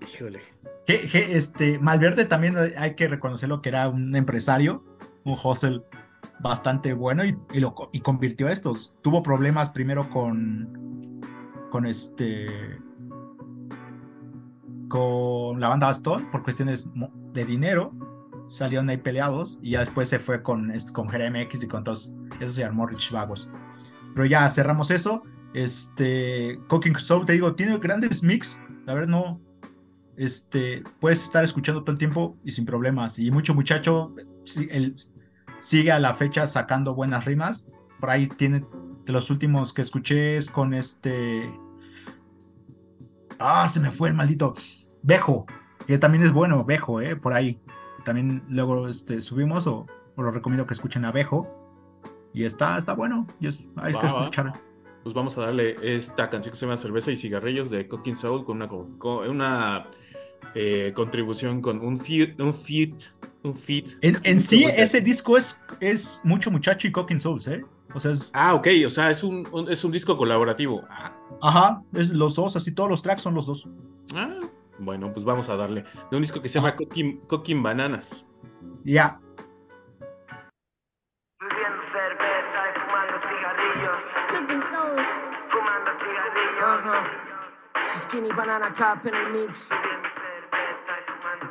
híjole. este, Malverde también hay que reconocerlo que era un empresario, un hustle bastante bueno y, lo, y convirtió a estos. Tuvo problemas primero con, con este, con la banda Bastón por cuestiones de dinero salieron ahí peleados y ya después se fue con, con GRMX y con todos, eso se armó Rich Vagos. Pero ya cerramos eso. Este, Cooking Soul, te digo, tiene grandes mix. La verdad, no. Este, puedes estar escuchando todo el tiempo y sin problemas. Y mucho muchacho, él sigue a la fecha sacando buenas rimas. Por ahí tiene, de los últimos que escuché es con este. Ah, se me fue el maldito. Bejo, que también es bueno, Bejo, eh, por ahí también luego este, subimos o, o lo recomiendo que escuchen Abejo. Y está, está bueno, y es, hay que escuchar. Pues vamos a darle esta canción que se llama Cerveza y Cigarrillos de Cooking Soul con una, con una eh, contribución con un fit, un fit, un fit. En, sí, ese disco es, es mucho muchacho y Cooking Souls, ¿eh? O sea, ah, ok, o sea, es un, es un disco colaborativo. Ah. Ajá, es los dos, así todos los tracks son los dos. Ah, bueno, pues vamos a darle. De un disco que se llama Cooking, Cooking Bananas. Ya. Bebiendo cerveza y fumando cigarrillos. Cooking soul. Fumando cigarrillos. Uh Skinny banana cup en el mix.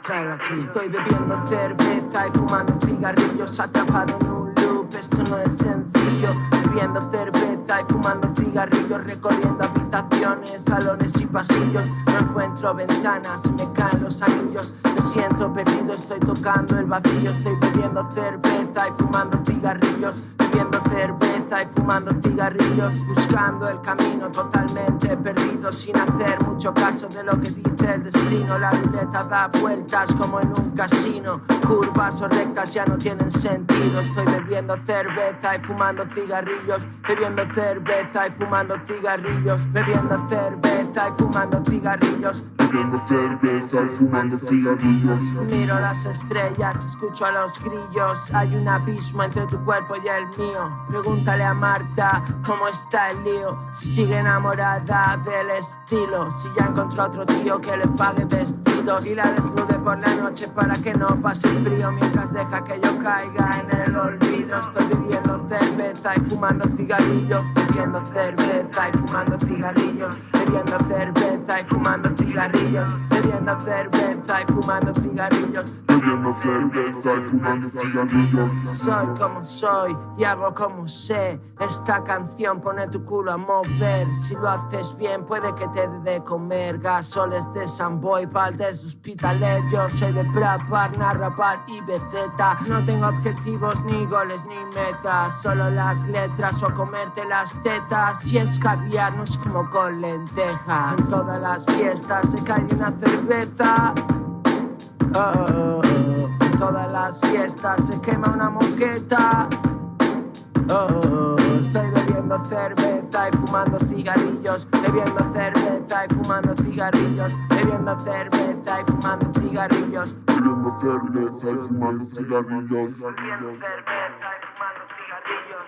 Traigo aquí. Estoy bebiendo cerveza y fumando cigarrillos. Atrapado en un loop, esto no es sencillo. Bebiendo cerveza y fumando cigarrillos. Recorriendo habitaciones, salones y pasillos. No encuentro ventanas, me caen los anillos. Me siento perdido, estoy tocando el vacío. Estoy bebiendo cerveza y fumando cigarrillos. Bebiendo cerveza y fumando cigarrillos. Buscando el camino totalmente perdido. Sin hacer mucho caso de lo que dice el destino. La ruleta da vueltas como en un casino. Curvas o rectas ya no tienen sentido. Estoy bebiendo cerveza y fumando cigarrillos. Bebiendo cerveza y fumando cigarrillos bebiendo cerveza y fumando cigarrillos. Bebiendo cerveza y fumando cigarrillos. Miro las estrellas, escucho a los grillos. Hay un abismo entre tu cuerpo y el mío. Pregúntale a Marta cómo está el lío. Si sigue enamorada del estilo. Si ya encontró otro tío que le pague vestidos. Y la desnude por la noche para que no pase frío. Mientras deja que yo caiga en el olvido. Estoy bebiendo cerveza y fumando cigarrillos. Bebiendo cerveza y fumando cigarrillos. Bebiendo cerveza y fumando cigarrillos. Bebiendo cerveza y fumando cigarrillos. Soy como soy y hago como sé. Esta canción pone tu culo a mover. Si lo haces bien, puede que te dé de comer. Gasoles de Samboy, pal de hospitalet. Yo soy de Brapar, Narrapal y BZ. No tengo objetivos, ni goles, ni metas. Solo las letras o comerte las tetas. Si es caviar, no es como con lenteja. En todas las fiestas se cae una cerveza. Oh. En todas las fiestas se quema una moqueta. Oh, estoy bebiendo cerveza y fumando cigarrillos. Bebiendo cerveza y fumando cigarrillos. Bebiendo cerveza y fumando cigarrillos. Bebiendo cerveza y fumando cigarrillos. Bebiendo cerveza y fumando cigarrillos.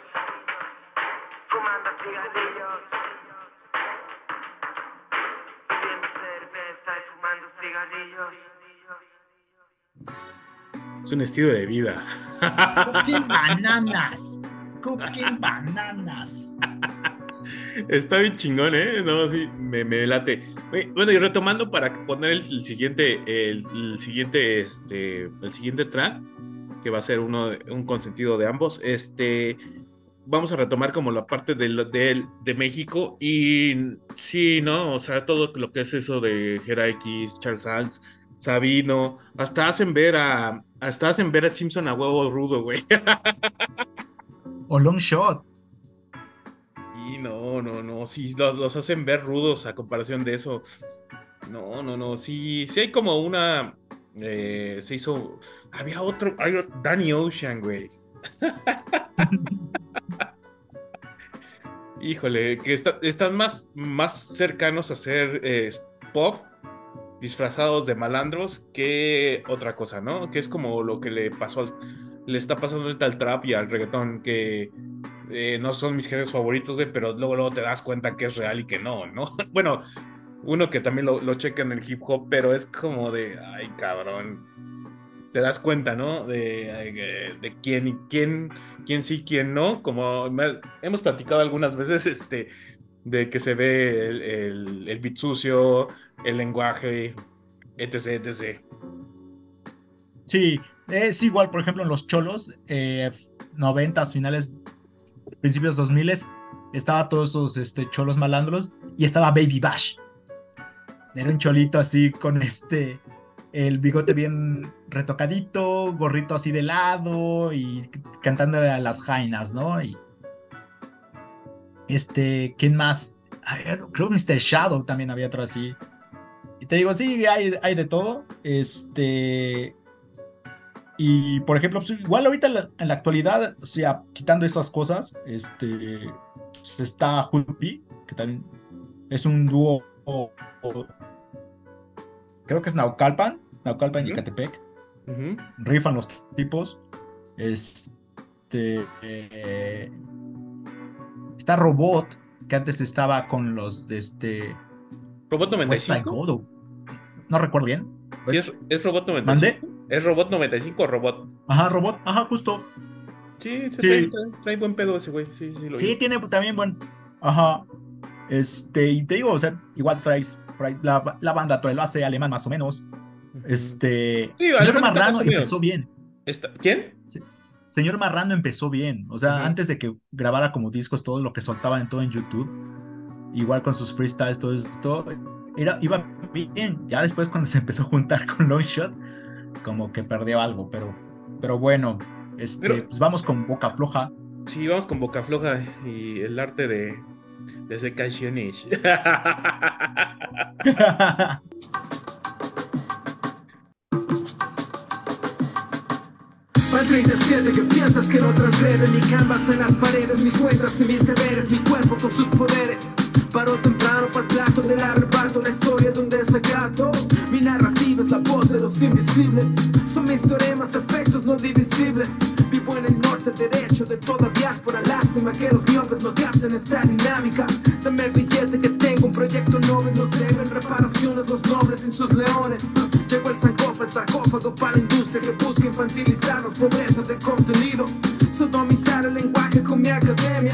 fumando cigarrillos. Bebiendo cerveza y fumando cigarrillos. Es un estilo de vida. Cooking bananas. Cooking bananas. Está bien chingón, ¿eh? No, sí, me, me late. Bueno, y retomando para poner el, siguiente, el, siguiente, este, el siguiente track, que va a ser uno, un consentido de ambos, este, vamos a retomar como la parte de, de, de México y sí, ¿no? O sea, todo lo que es eso de Gera X, Charles Sanz, Sabino, hasta hacen ver a, hasta hacen ver a Simpson a huevo rudo, güey. O Long Shot. Y no, no, no, sí, los, hacen ver rudos a comparación de eso. No, no, no, sí, sí hay como una, eh, se hizo, había otro, hay Danny Ocean, güey. Híjole, que están más, más cercanos a ser eh, pop disfrazados de malandros que otra cosa, ¿no? Que es como lo que le pasó al, le está pasando ahorita al trap y al reggaetón, que eh, no son mis géneros favoritos, güey, pero luego, luego te das cuenta que es real y que no, ¿no? bueno, uno que también lo, lo checa en el hip hop, pero es como de, ay, cabrón. Te das cuenta, ¿no? De, de quién, quién, quién sí, quién no. Como hemos platicado algunas veces, este, de que se ve el, el, el beat sucio, el lenguaje, etc, etc. Sí, es igual, por ejemplo, en los cholos, eh, 90 finales, principios 2000 estaba todos esos este, cholos malandros y estaba Baby Bash. Era un cholito así con este, el bigote bien retocadito, gorrito así de lado y cantando a las jainas, ¿no? Y este, ¿quién más? Creo que Mr. Shadow también había otro así. Y te digo, sí, hay, hay de todo. Este, y por ejemplo, pues, igual ahorita en la, actualidad, o sea, quitando esas cosas, este pues, está Hulpi, que también es un dúo. creo que es Naucalpan, Naucalpan y Catepec. Rifan los tipos. Este. Eh, está Robot, que antes estaba con los de este. ¿Robot 95? No recuerdo bien. Sí, es, es Robot 95. ¿Mande? ¿Es Robot 95 o Robot? Ajá, Robot, ajá, justo. Sí, se Trae, buen pedo ese güey. Sí, sí, lo sí tiene también buen. Ajá. Este, y te digo, o sea, igual traes. La, la banda trae lo hace alemán más o menos. Este. Señor Marrano empezó bien. ¿Quién? Señor Marrano empezó bien. O sea, antes de que grabara como discos todo lo que soltaban en todo en YouTube. Igual con sus freestyles, todo esto. Era, iba bien. Ya después cuando se empezó a juntar con Longshot como que perdió algo, pero, pero bueno, este, pues vamos con Boca Floja. Sí, vamos con Boca Floja y el arte de, de ese canciones. Al 37 que piensas que no transgrede mi canvas en las paredes, mis cuentas y mis deberes, mi cuerpo con sus poderes. Paro temprano para el plato del arrebato, la historia de un desacato. Mi narrativa es la voz de los invisibles. Son mis teoremas, efectos no divisibles. Vivo en el norte derecho de toda diáspora. Lástima que los miopes no capten esta dinámica. Dame el billete que tengo, un proyecto noble. Nos deben reparaciones los nobles sin sus leones. Llegó el el sarcófago para la industria que busca infantilizarnos, pobreza de contenido. Sodomizar el lenguaje con mi academia.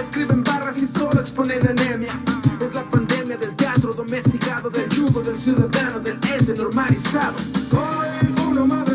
Escriben barras y solo exponen anemia. Es la pandemia del teatro domesticado, del yugo del ciudadano, del ente normalizado. Soy uno más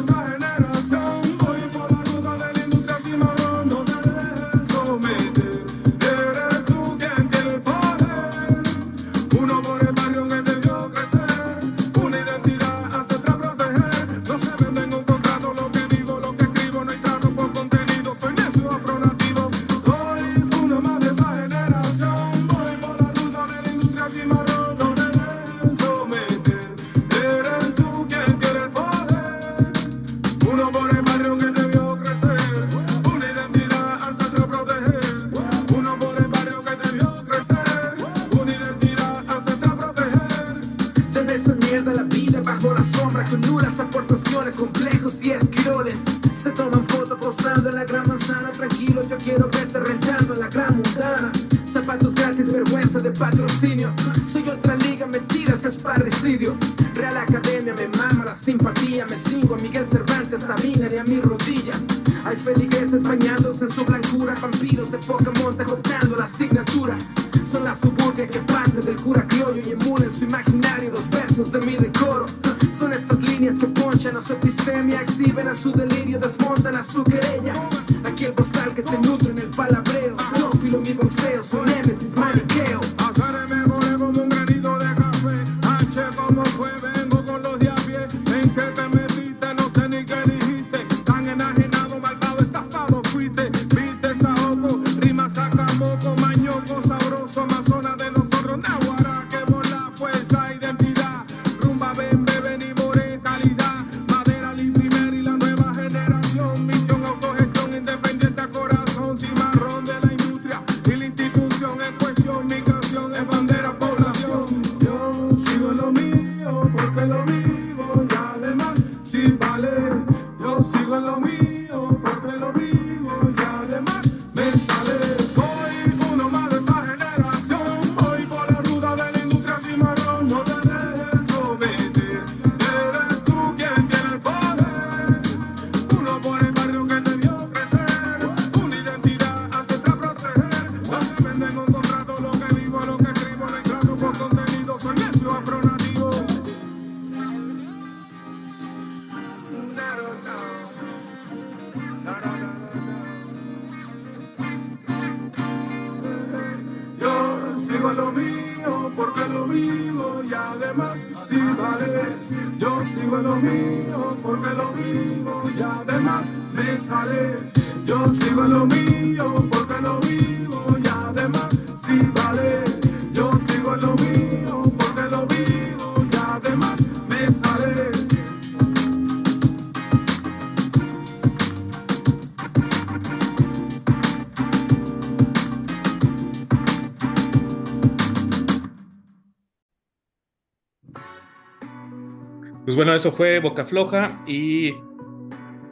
bueno, eso fue Boca Floja y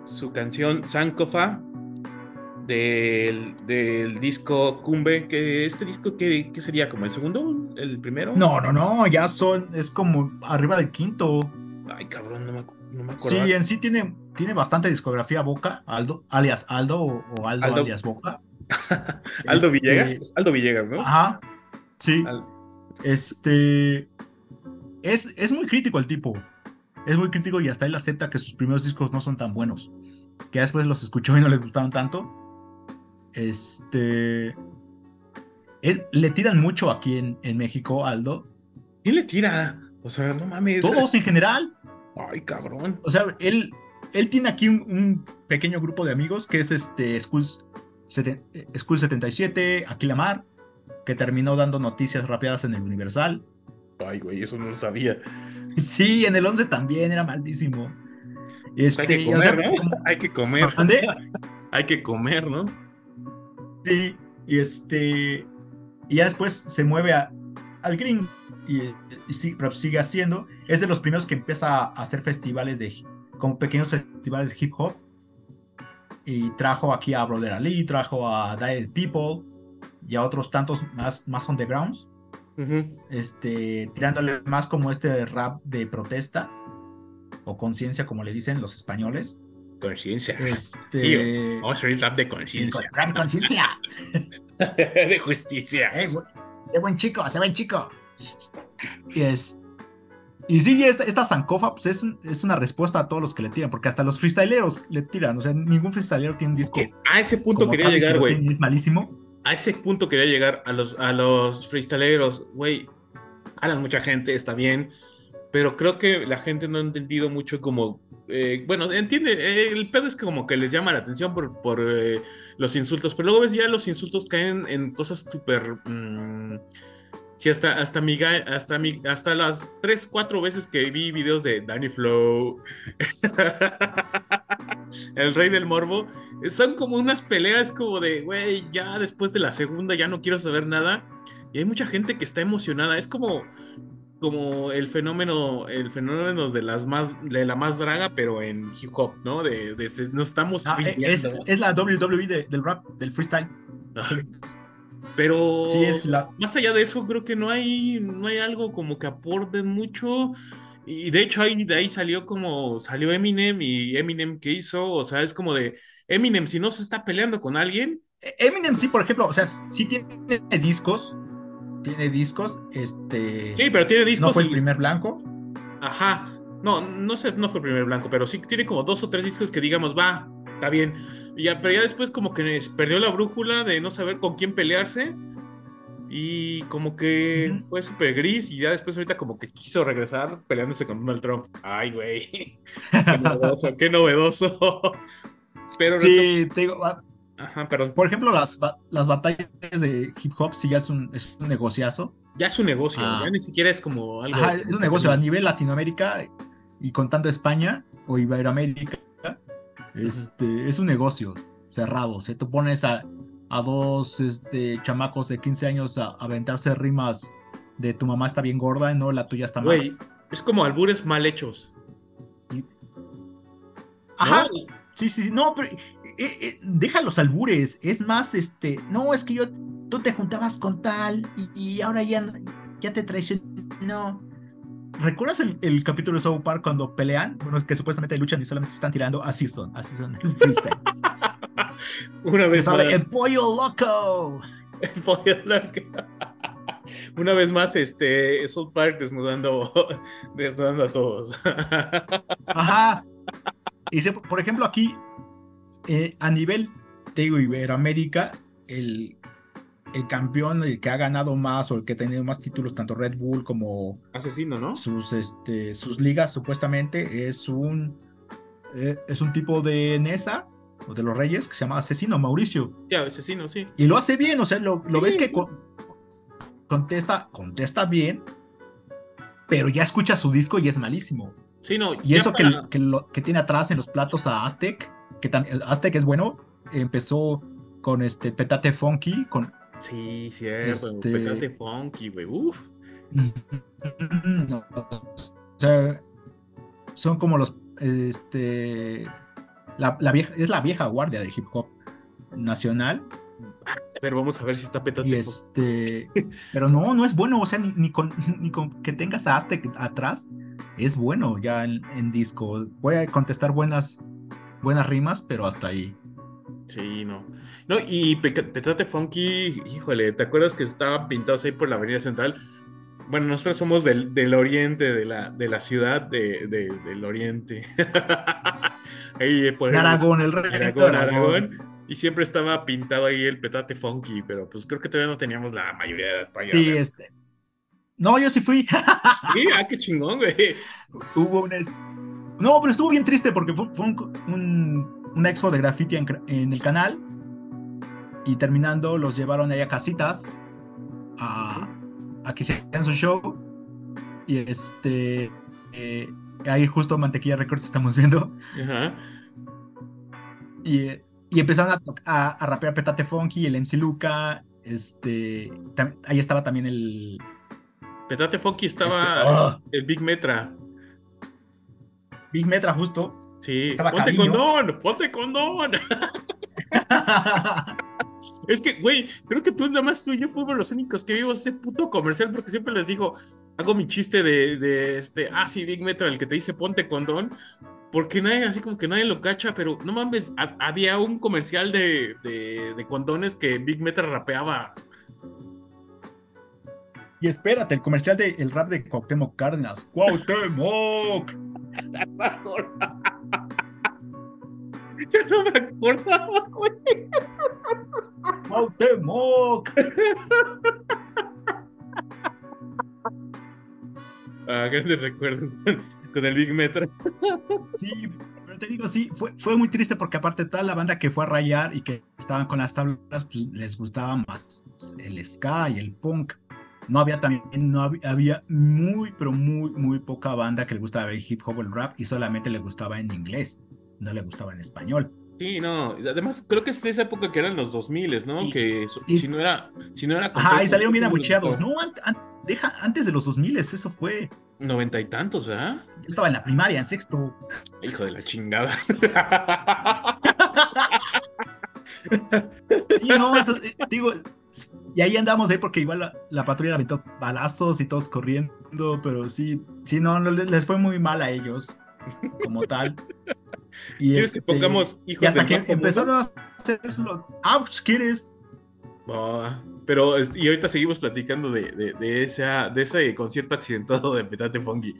su canción Sankofa del, del, disco Cumbe, que este disco que, sería como el segundo, el primero. No, no, no, ya son, es como arriba del quinto. Ay, cabrón, no me, acuerdo. Sí, en sí tiene, tiene bastante discografía Boca, Aldo, alias Aldo o, Aldo, alias Boca. Aldo este, Villegas, Aldo Villegas, ¿no? Ajá, sí. Este es, es muy crítico el tipo es muy crítico y hasta él acepta que sus primeros discos no son tan buenos. Que después los escuchó y no le gustaron tanto. Este. le tiran mucho aquí en, en México, Aldo. ¿Quién le tira? O sea, no mames. Todos en general. Ay, cabrón. O sea, él, él tiene aquí un, pequeño grupo de amigos que es este Schools, School 77, Aquilamar, que terminó dando noticias rapeadas en el Universal. Ay, güey, eso no lo sabía. Sí, en el 11 también era malísimo. Este, hay que comer, ¿no? Hay que comer. hay que comer, ¿no? Sí, y este. Y ya después se mueve al Green y, sigue haciendo. Es de los primeros que empieza a hacer festivales de. como pequeños festivales de hip hop. Y trajo aquí a Brother Ali, trajo a Diet People y a otros tantos más, más undergrounds este, tirándole más como este rap de protesta o conciencia, como le dicen los españoles. Conciencia. Este... vamos a rap de conciencia. rap de conciencia. de justicia. Eh, buen chico, ese buen chico. Y es. Y sí, esta, esta Sankofa pues es, es, una respuesta a todos los que le tiran, porque hasta los freestyleros le tiran. O sea, ningún freestylero tiene un disco. A ese punto quería llegar, güey. Es malísimo a ese punto quería llegar a los, a los freestaleros, güey, jalan mucha gente, está bien, pero creo que la gente no ha entendido mucho como, eh, bueno, entiende, eh, el pedo es que como que les llama la atención por, por eh, los insultos, pero luego ves ya los insultos caen en cosas súper... Mm, sí, hasta, hasta, mi, hasta, mi, hasta las tres, cuatro veces que vi videos de Danny Flow, el rey del morbo, son como unas peleas como de, güey, ya después de la segunda ya no quiero saber nada. Y hay mucha gente que está emocionada. Es como, como el fenómeno, el fenómeno de las más, de la más draga, pero en hip hop, ¿no? De, de, nos estamos ah, es, es, la WWE del rap, del freestyle. Pero más allá de eso, creo que no hay, no hay algo como que aporten mucho. Y de hecho ahí, de ahí salió como, salió Eminem y Eminem ¿qué hizo, o sea, es como de, Eminem si no se está peleando con alguien. E-, Eminem sí, por ejemplo, o sea, sí tiene discos, tiene discos, este... Sí, pero tiene discos... No fue el primer blanco. Ajá, no, no sé, no fue el primer blanco, pero sí tiene como dos o tres discos que digamos, va, está bien. Y ya, pero ya después como que perdió la brújula de no saber con quién pelearse y como que fue súper gris y ya después ahorita como que quiso regresar peleándose con Donald Trump. Ay, güey. Qué novedoso, qué novedoso. Pero sí, te digo, ah, Ajá, perdón. Por ejemplo, las, las batallas de hip hop sí ya es un, es un negociazo. Ya es un negocio, ah. ya ni siquiera es como algo. Ajá, es un negocio a nivel Latinoamérica y contando España o Iberoamérica. Este, es un negocio cerrado. Se te pones a, a dos este, chamacos de 15 años a, aventarse rimas de tu mamá está bien gorda y no la tuya está mal. Güey, es como albures mal hechos. Ajá. Sí, sí, sí. No, pero eh, eh, deja los albures. Es más, este. No, es que yo. Tú te juntabas con tal y, ahora ya, ya te traicionó. ¿Recuerdas el, capítulo de South Park cuando pelean? Bueno, que supuestamente luchan y solamente están tirando. Así son, así son freestyle. Una vez más. El pollo loco. El pollo loco. Una vez más, este, South Park desnudando, desnudando a todos. Ajá. Y por ejemplo, aquí, eh, a nivel de Iberoamérica, el, el campeón el que ha ganado más o el que ha tenido más títulos, tanto Red Bull como Asesino, ¿no? Sus, este, sus ligas, supuestamente, es un, eh, es un tipo de Nesa o de los Reyes, que se llama Asesino, Mauricio. Ya, Asesino, sí. Y lo hace bien, o sea, lo, ves que contesta, contesta bien, pero ya escucha su disco y es malísimo. Sí, no, y eso que, lo, que tiene atrás en los platos a Aztec, que también Aztec es bueno, empezó con este Petate Funky, con... Sí, sí, este... Petate Funky, güey, uff. o sea, son como los, este, la, vieja, es la vieja guardia de hip hop nacional. Pero vamos a ver si está petando. Y este, pero no, no es bueno, o sea, ni, con, ni con que tengas a Aztec atrás, es bueno ya en, disco. Puede contestar buenas, buenas rimas, pero hasta ahí. Sí, no. No, y Petate Funky, híjole, ¿te acuerdas que estaban pintados ahí por la Avenida Central? Bueno, nosotros somos del, del oriente de la, de la ciudad de, del oriente. ahí por Aragón, el rey Aragón, Aragón. Y siempre estaba pintado ahí el petate funky, pero pues creo que todavía no teníamos la mayoría de edad para Sí, este. No, yo sí fui. sí, ah, qué chingón, güey. Hubo un. No, pero estuvo bien triste porque fue, un, una expo de graffiti en, el canal. Y terminando, los llevaron ahí a casitas a, a que se hagan su show. Y este. Eh, ahí justo Mantequilla Records estamos viendo. Ajá. Y, y empezaron a, a, rapear Petate Funky, el MC Luca. Este. Ahí estaba también el. Petate Funky estaba este, ah. el Big Metra. Big Metra, justo. Sí. Estaba ponte condón, ponte condón. Es que, güey, creo que tú nada más tú y yo fuimos los únicos que vimos ese puto comercial porque siempre les digo, hago mi chiste de, de este, ah, sí, Big Metro, el que te dice ponte condón, porque nadie, así como que nadie lo cacha, pero no mames, había un comercial de, de, de, condones que Big Metro rapeaba. Y espérate, el comercial de el rap de Cuauhtémoc Cárdenas. ¡Cuauhtémoc! Yo no me acordaba, güey. ¡Cuauhtémoc! Ah, te recuerdo con el Big Metro. Sí, pero te digo, sí, fue, fue muy triste porque aparte toda la banda que fue a rayar y que estaban con las tablas, pues les gustaba más el ska y el punk. No había también, no había, había muy, pero muy, muy poca banda que le gustaba el hip hop o el rap y solamente le gustaba en inglés no le gustaba en español. Sí, no, además creo que es de esa época que eran los 2000 ¿no? que si no era si no era Ajá, y salieron bien abucheados. No, deja, antes de los 2000 eso fue noventa y tantos, ¿verdad? Yo estaba en la primaria, en sexto. Hijo de la chingada. sí, no, eso, eh, digo, Y ahí andamos ahí porque igual la, patrulla aventó balazos y todos corriendo, pero sí, sí, no, les fue muy mal a ellos como tal. Y ¿Quieres que este, pongamos hijos y hasta que empezaron a hacer eso. Ah, pues, ¿quieres? pero y ahorita seguimos platicando de, de, de, esa, de ese concierto accidentado de Petate Fongi.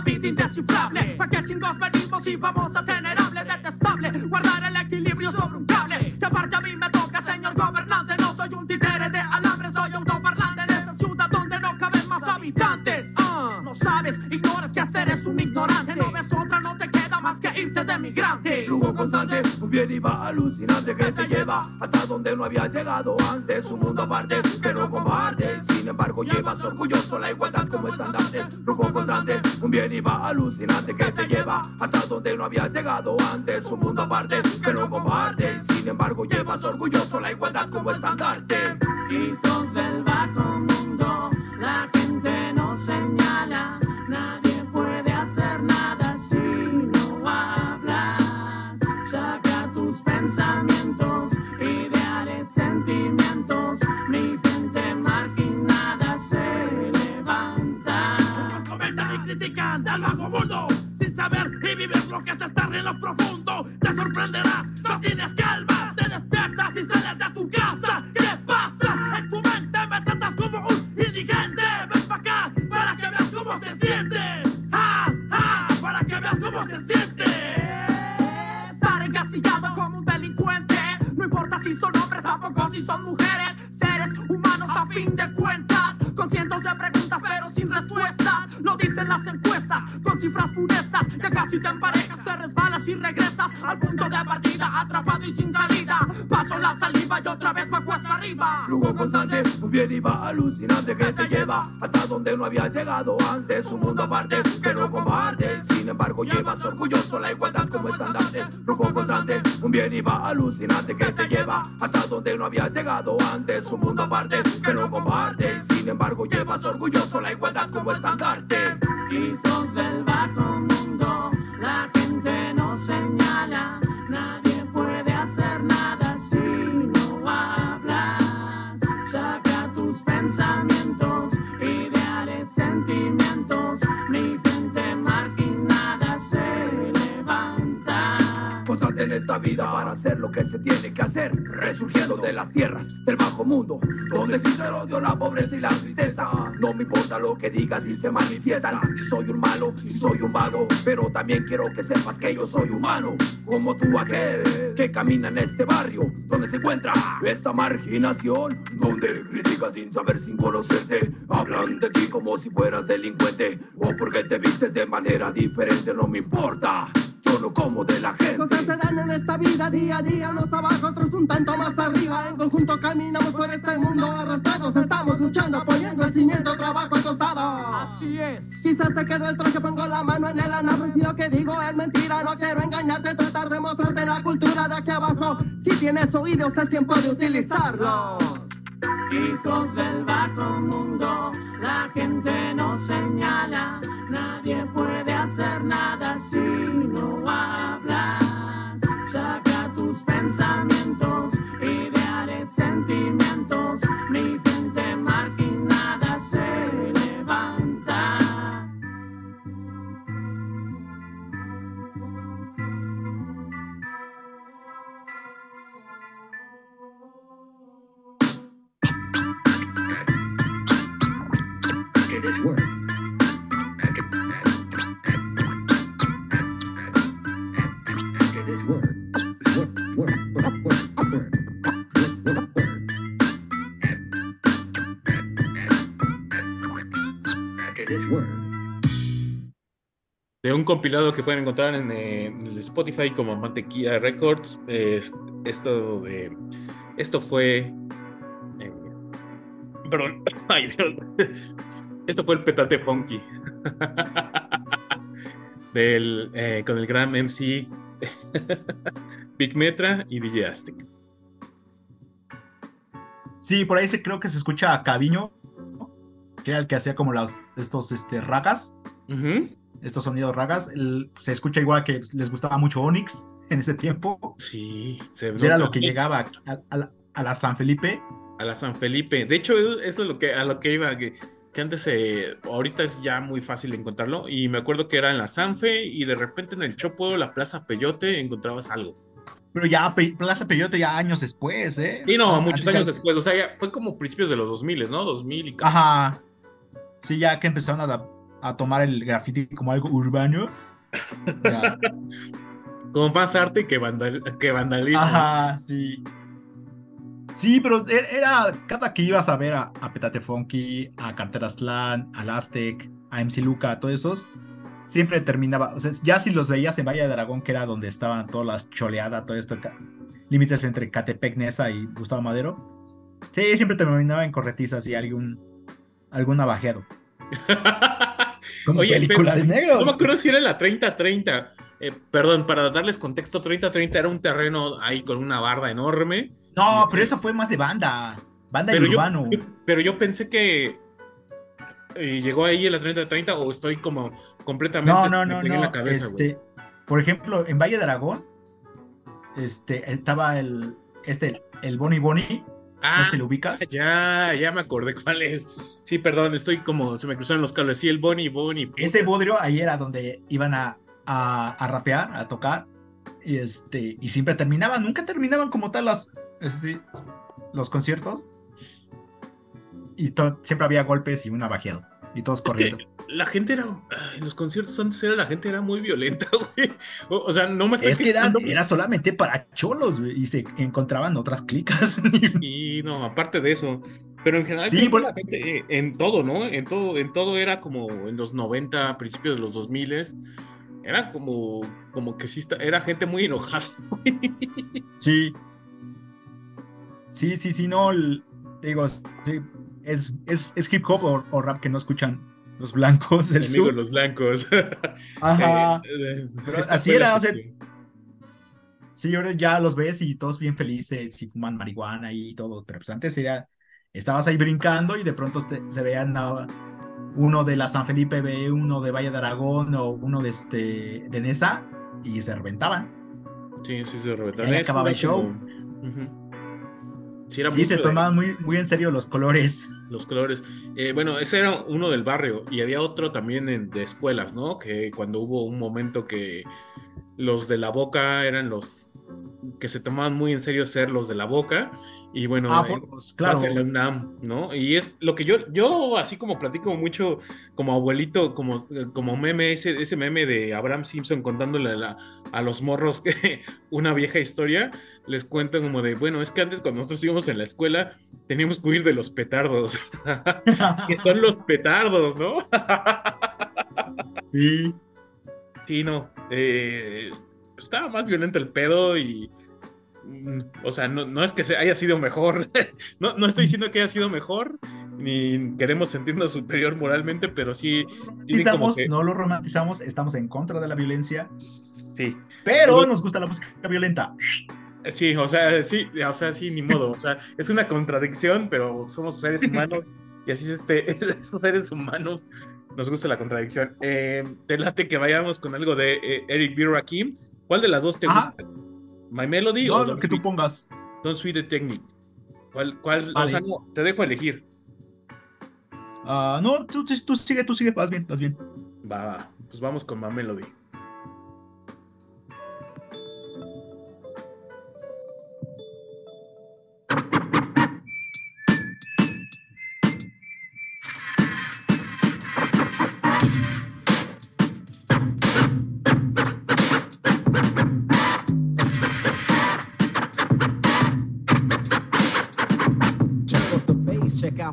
Una vida indescifrable. ¿Pa' qué chingos venimos y vamos a tener hable detestable? Guardar el equilibrio sobre un cable. Que aparte a mí me toca, señor gobernante. No soy un títere de alambre, soy autoparlante en esta ciudad donde no caben más habitantes. Uh, no sabes, ignoras que hacer es un ignorante. No ves otra, no te queda más que irte de migrante. Flujo constante, un bien y va alucinante que te lleva hasta donde no había llegado antes. Un mundo aparte, pero comparte. Sin embargo, llevas orgulloso la igualdad bien y va alucinante que te lleva hasta donde no había llegado antes. Un mundo aparte, pero comparte. Sin embargo, llevas orgulloso la igualdad como estandarte. Si son hombres, tampoco si son mujeres. Seres humanos a fin de cuentas. Con cientos de preguntas, pero sin respuestas. Lo dicen las encuestas, con cifras funestas. Que casi te emparejas, te resbalas y regresas al punto de partida. Atrapado y sin salida. Paso la saliva y otra vez me cuesta arriba. Flujo constante, un bien va alucinante que te lleva hasta donde no había llegado antes. Un mundo aparte, pero comparte. Sin embargo, llevas orgulloso la igualdad como estandarte. Constante, un bien y va alucinante que te lleva hasta donde no había llegado antes. Un mundo aparte, pero comparte. Sin embargo, llevas orgulloso la igualdad como estandarte. Vida para hacer lo que se tiene que hacer. Resurgiendo de las tierras del bajo mundo, donde existe el odio, la pobreza y la tristeza. No me importa lo que digas si se manifiestan. Si soy un malo, si soy un vago, pero también quiero que sepas que yo soy humano. Como tú, aquel que camina en este barrio, donde se encuentra esta marginación, donde critican sin saber, sin conocerte. Hablan de ti como si fueras delincuente, o porque te vistes de manera diferente, no me importa. Yo no como de la gente. Cosas se dan en esta vida día a día, unos abajo, otros un tanto más arriba. En conjunto caminamos por este mundo arrastrados, estamos luchando, poniendo el cimiento, trabajo al costado. Así es. Quizás te quedó el traje, pongo la mano en el anafe. Si lo que digo es mentira, no quiero engañarte, tratar de mostrarte la cultura de aquí abajo. Si tienes oídos, es tiempo de utilizarlos. Hijos del bajo mundo, la gente nos señala. Nadie puede hacer nada si De un compilado que pueden encontrar en, eh, en el Spotify como Mantequilla Records. eh, esto, de- esto fue. eh, perdón. Ay, Dios. Esto fue el petate funky. Del, eh, con el gran MC Big Metra y DJ Aztec. Sí, por ahí se, creo que se escucha a Caviño, que era el que hacía como las, estos este, ragas. Estos sonidos ragas. se escucha igual que les gustaba mucho Onyx en ese tiempo. Sí, se Era lo que llegaba a, la, San Felipe. A la San Felipe. De hecho, eso es lo que, a lo que iba. Que, que antes, eh, ahorita es ya muy fácil encontrarlo. Y me acuerdo que era en la Sanfe y de repente en el Chopo, la Plaza Peyote, encontrabas algo. Pero ya Plaza Peyote ya años después, ¿eh? Y no, muchos años después. O sea, ya fue como principios de los 2000, ¿no? 2000 y Ajá. Sí, ya que empezaron a, a tomar el graffiti como algo urbano. como más arte que, vandal, que vandalismo. Ajá, sí. Sí, pero e-, era cada que ibas a ver a, Petate Funky, a Carteras Slan, a Aztec, a MC Luca, a todos esos, siempre terminaba. O sea, ya si los veías en Valle de Aragón, que era donde estaban todas las choleadas, todo esto, límites entre Catepec, Nesa y Gustavo Madero. Sí, siempre terminaba en corretizas y algún, algún navajeado. Como película de negros. No me acuerdo si era la 30-30. Eh, perdón, para darles contexto, 30-30 era un terreno ahí con una barda enorme no, pero eso fue más de banda. Banda pero y urbano. pero yo pensé que eh, llegó ahí en la 30-30 o estoy como completamente no, no, no, en la cabeza. Este, por ejemplo, en Valle de Aragón este, estaba el, este, el Bonnie Bonnie. Ah, no si lo ubicas. Ya, ya me acordé cuál es. Sí, perdón, estoy como, se me cruzaron los cables. Sí, el Bonnie Bonnie. Ese bodrio ahí era donde iban a, a, a rapear, a tocar. Y, este, y siempre terminaban, nunca terminaban como tal las, sí, los conciertos. Y siempre había golpes y una bajeado. Y todos corriendo. la gente era. En los conciertos antes era la gente era muy violenta, güey. O, sea, no me estoy Es que era, solamente para cholos, güey. Y se encontraban otras clicas. Y no, aparte de eso. Pero en general, sí, la gente, eh, en todo, ¿no? En todo, en todo era como en los 90, principios de los 2000 era como, como que sí, era gente muy enojada. Sí, Sí, sí, sí, no, digo, sí, es, es, hip hop o, rap que no escuchan los blancos del sur. los blancos. Ajá. Eh, eh, así era, o sea. Sí, ahora ya los ves y todos bien felices y fuman marihuana y todo. Pero pues antes era, estabas ahí brincando y de pronto se veían uno de la San Felipe B, uno de Valle de Aragón o uno de este de Nesa y se reventaban. Sí, sí, se reventaban. Y acababa el show. Sí, se tomaban muy, muy en serio los colores. Los colores. Eh, bueno, ese era uno del barrio y había otro también de escuelas, ¿no? Que cuando hubo un momento que los de la boca eran los que se tomaban muy en serio ser los de la boca y bueno, ah, pues, claro. la UNAM, ¿no? Y es lo que yo, yo así como platico mucho como abuelito, como, como meme, ese, ese meme de Abraham Simpson contándole a, a los morros que una vieja historia, les cuento como de, bueno, es que antes cuando nosotros íbamos en la escuela teníamos que huir de los petardos, que son los petardos, ¿no? sí. Sí, no. Eh, estaba más violento el pedo y o sea, no, es que se haya sido mejor, no, no, estoy diciendo que haya sido mejor, ni queremos sentirnos superior moralmente, pero sí... No lo romantizamos, estamos en contra de la violencia. Sí. Pero nos gusta la música violenta. Sí, o sea, sí, o sea, sí, ni modo. O sea, es una contradicción, pero somos seres humanos y así es este, estos seres humanos nos gusta la contradicción. Eh, te late que vayamos con algo de eh, Eric B. Rakim. ¿Cuál de las dos te gusta? My Melody o lo que tú pongas. Don't Sweet the Technique. ¿Cuál, cuál o sea, te dejo elegir. Ah, no, tú, tú, sigue, tú sigue, vas bien, vas bien. Va, va, pues vamos con My Melody.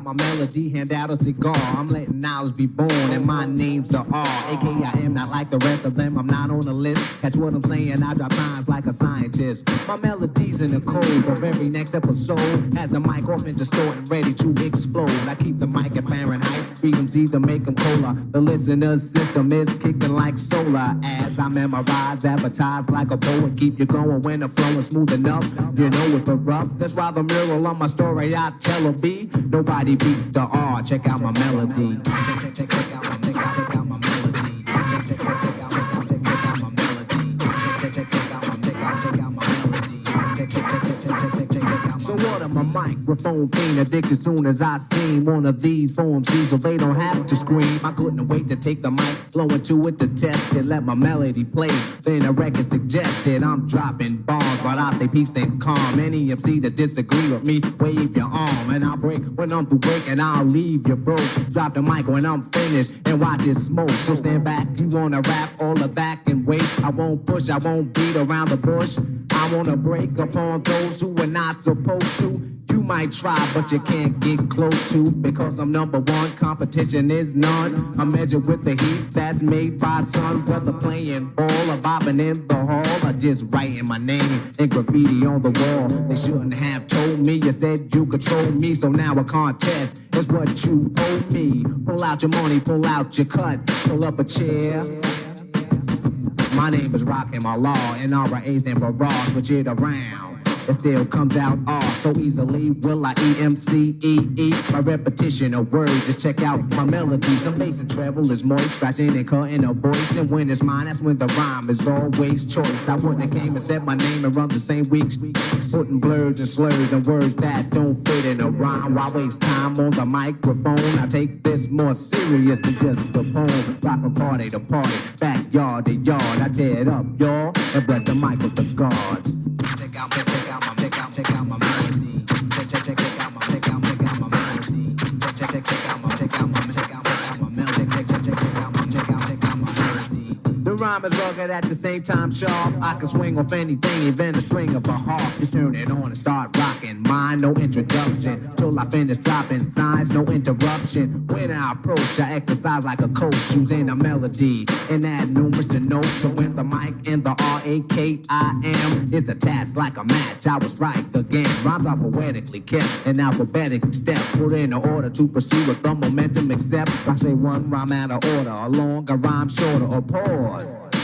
My melody, hand out a cigar. I'm letting knowledge be born, and my name's the R. AKA I am not like the rest of them, I'm not on the list. That's what I'm saying, I drop lines like a scientist. My melody's in the code for every next episode. Has the mic off and distorted, ready to explode. I keep the mic at Fahrenheit Seeds to make them cola. The listener's system is kicking like solar. As I memorize, advertise like a poet. Keep you going when the flow is smooth enough. You know it, but rough. That's why the mural on my story I tell a B. Nobody beats the R. Check out my melody. Check, check, check, check out my, check out my melody. Check, check, check, check So what am a microphone fiend addicted soon as I seen one of these form C so they don't have to scream. I couldn't wait to take the mic, flow into it to test it, let my melody play. Then a record suggested I'm dropping bombs, but I stay peace and calm. Any MC that disagree with me, wave your arm and I'll break when I'm through breaking. I'll leave you broke. Drop the mic when I'm finished and watch it smoke. So stand back, you wanna rap all the back and wait. I won't push, I won't beat around the bush. I wanna break upon those who are not supposed to. You might try, but you can't get close to because I'm number one. Competition is none. I'm measured with the heat that's made by sun. Whether playing ball or bobbing in the hall or just writing my name in graffiti on the wall. They shouldn't have told me. You said you control me, so now a contest is what you owe me. Pull out your money, pull out your cut, pull up a chair. My name is Rock and my law, and RA stand for Raw, switch it around. It still comes out all so easily. Will I E M C E E? My repetition of words, just check out my melodies. Some bass and treble is moist, scratching and cutting a voice. And when it's mine, that's when the rhyme is always choice. I wouldn't have came and said my name and run the same week. Putting blurs and slurs and words that don't fit in a rhyme. Why waste time on the microphone? I take this more serious than just a poem. Rapping party to party, backyard to yard. I tear it up, y'all, and bless the mic with the gods. Rhyme is rugged at the same time sharp. I can swing off anything, even the string of a harp. Just turn it on and start rocking. Mine, no introduction. Till I finish dropping signs, no interruption. When I approach, I exercise like a coach, using a melody and add numerous notes. So when the mic and the R A K I M is attached like a match, I was right again. Rhymes are poetically kept in alphabetic step. Put in order to proceed with the momentum, except I say one rhyme out of order, a longer rhyme shorter, or pause.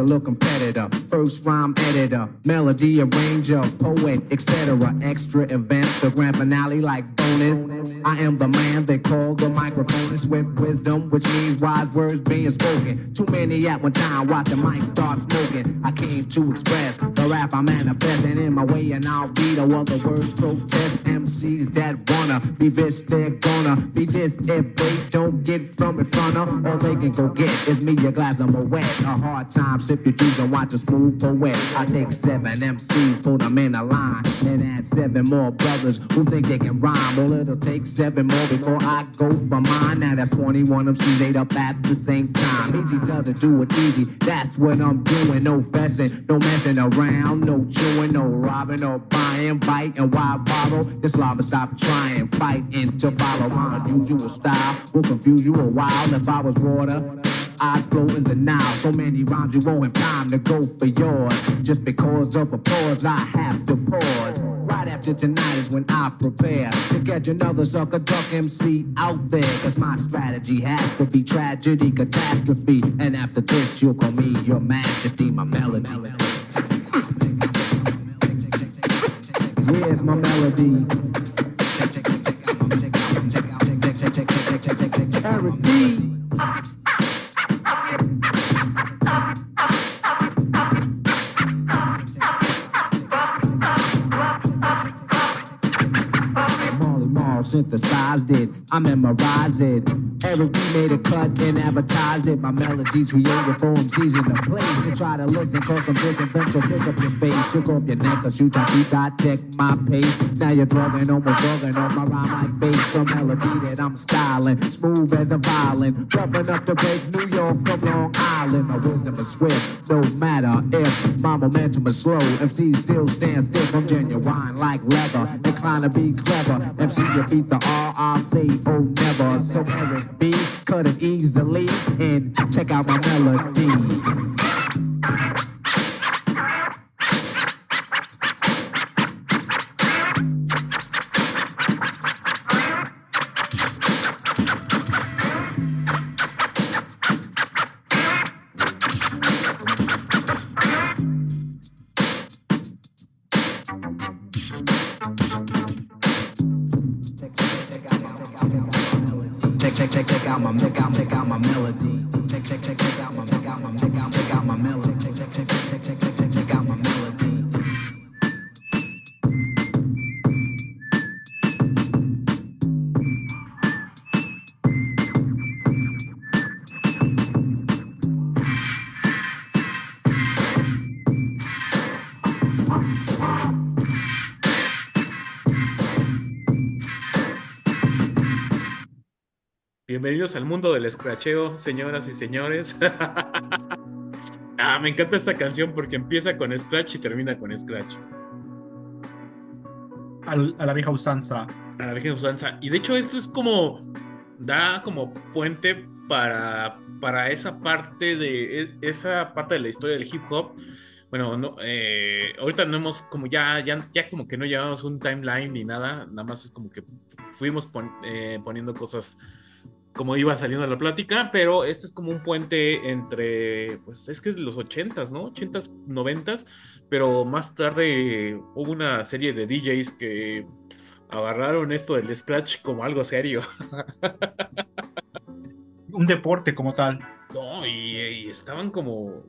regular competitor, first rhyme editor, melody arranger, poet, etc. Extra event, the grand finale like bonus. I am the man they call the microphone with wisdom, which means wise words being spoken. Too many at one time, watch the mic start smoking. I came to express the rap I'm manifesting in my way, and I'll read all other words. Protest MCs that wanna be this, they're gonna be this if they don't get from in front of. All they can go get is me a glass of my wet. A hard time, juice and watch a smooth poet. I take seven MCs, put them in a line, and add seven more brothers who think they can rhyme. Well, it'll take seven more before I go for mine. Now that's 21 MCs ate up at the same time. Easy doesn't do it easy. That's what I'm doing. No fessing, no messing around, no chewing, no robbing, no buying, biting. Why bottle? This lava stop trying, fighting to follow my unusual style. Will confuse you a while if I was water. I'd flow in the Nile. So many rhymes you won't have time to go for yours. Just because of a pause, I have to pause. Right after tonight is when I prepare to catch another sucker duck MC out there. Cause my strategy has to be tragedy, catastrophe. And after this, you'll call me your majesty, my melody. Here's my melody. Eric D. synthesized it. I memorized it. Eric B made a cut and advertised it. My melodies created for MCs in the place to try to listen. Cause I'm different so pick up your face. Shook off your neck cause you try to got check my pace. Now you're drugging, almost drugging on my rhyme like bass. The melody that I'm styling. Smooth as a violin. Rough enough to break New York from Long Island. My wisdom is swift. No matter if my momentum is slow. MC still stands stiff. I'm genuine like leather. Inclined to be clever. MC you beat the R, I'll say oh never. So Eric B, cut it easily and check out my melody. see Bienvenidos al mundo del escracheo, señoras y señores. ah, me encanta esta canción porque empieza con scratch y termina con scratch. a la vieja usanza. A la vieja usanza. Y de hecho esto es como, da como puente para, para esa parte de, e, esa parte de la historia del hip hop. Bueno, no, eh, ahorita no hemos, como ya, ya, ya como que no llevamos un timeline ni nada, nada más es como que fuimos eh, poniendo cosas como iba saliendo la plática, pero este es como un puente entre, pues es que es los 80s, ¿no? 80s, 90s, pero más tarde hubo una serie de DJs que agarraron esto del scratch como algo serio. un deporte como tal. No, y, estaban como,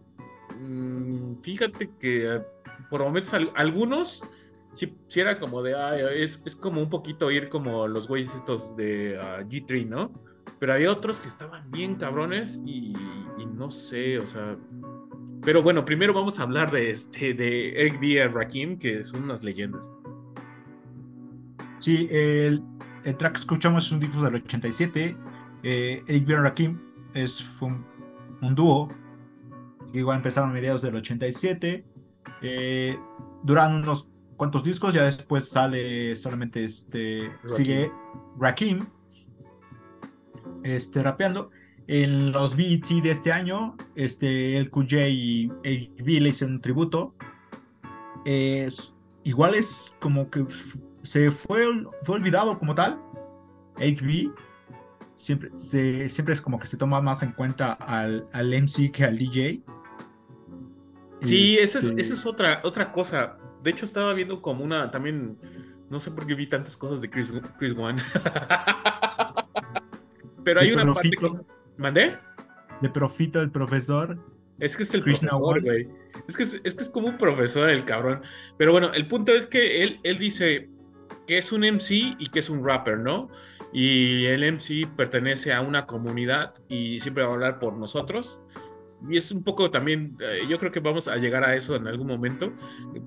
mm, fíjate que por momentos algunos sí, era como de, es, como un poquito ir como los güeyes estos de uh, G3, ¿no? Pero había otros que estaban bien cabrones y, no sé, o sea. Pero bueno, primero vamos a hablar de este, de Eric B. Rakim, que son unas leyendas. Sí, el, track que escuchamos es un disco del 87. Eh, Eric B. Rakim es un, dúo que igual empezaron a mediados del 87. Eh, duran unos cuantos discos, ya después sale solamente este. Sigue Rakim este, rapeando. En los BET de este año, este, el QJ y AB le hicieron un tributo. igual es como que se fue, fue olvidado como tal. HB siempre, se, siempre es como que se toma más en cuenta al, al MC que al DJ. Sí, esa es, este esa es otra, otra cosa. De hecho, estaba viendo como una también. No sé por qué vi tantas cosas de Chris, Chris One. Pero hay una parte que... ¿Mandé? De profito el profesor. Es que es el profesor, güey. Es que es, que es como un profesor el cabrón. Pero bueno, el punto es que él, él dice que es un MC y que es un rapper, ¿no? Y el MC pertenece a una comunidad y siempre va a hablar por nosotros. Y es un poco también, eh, yo creo que vamos a llegar a eso en algún momento,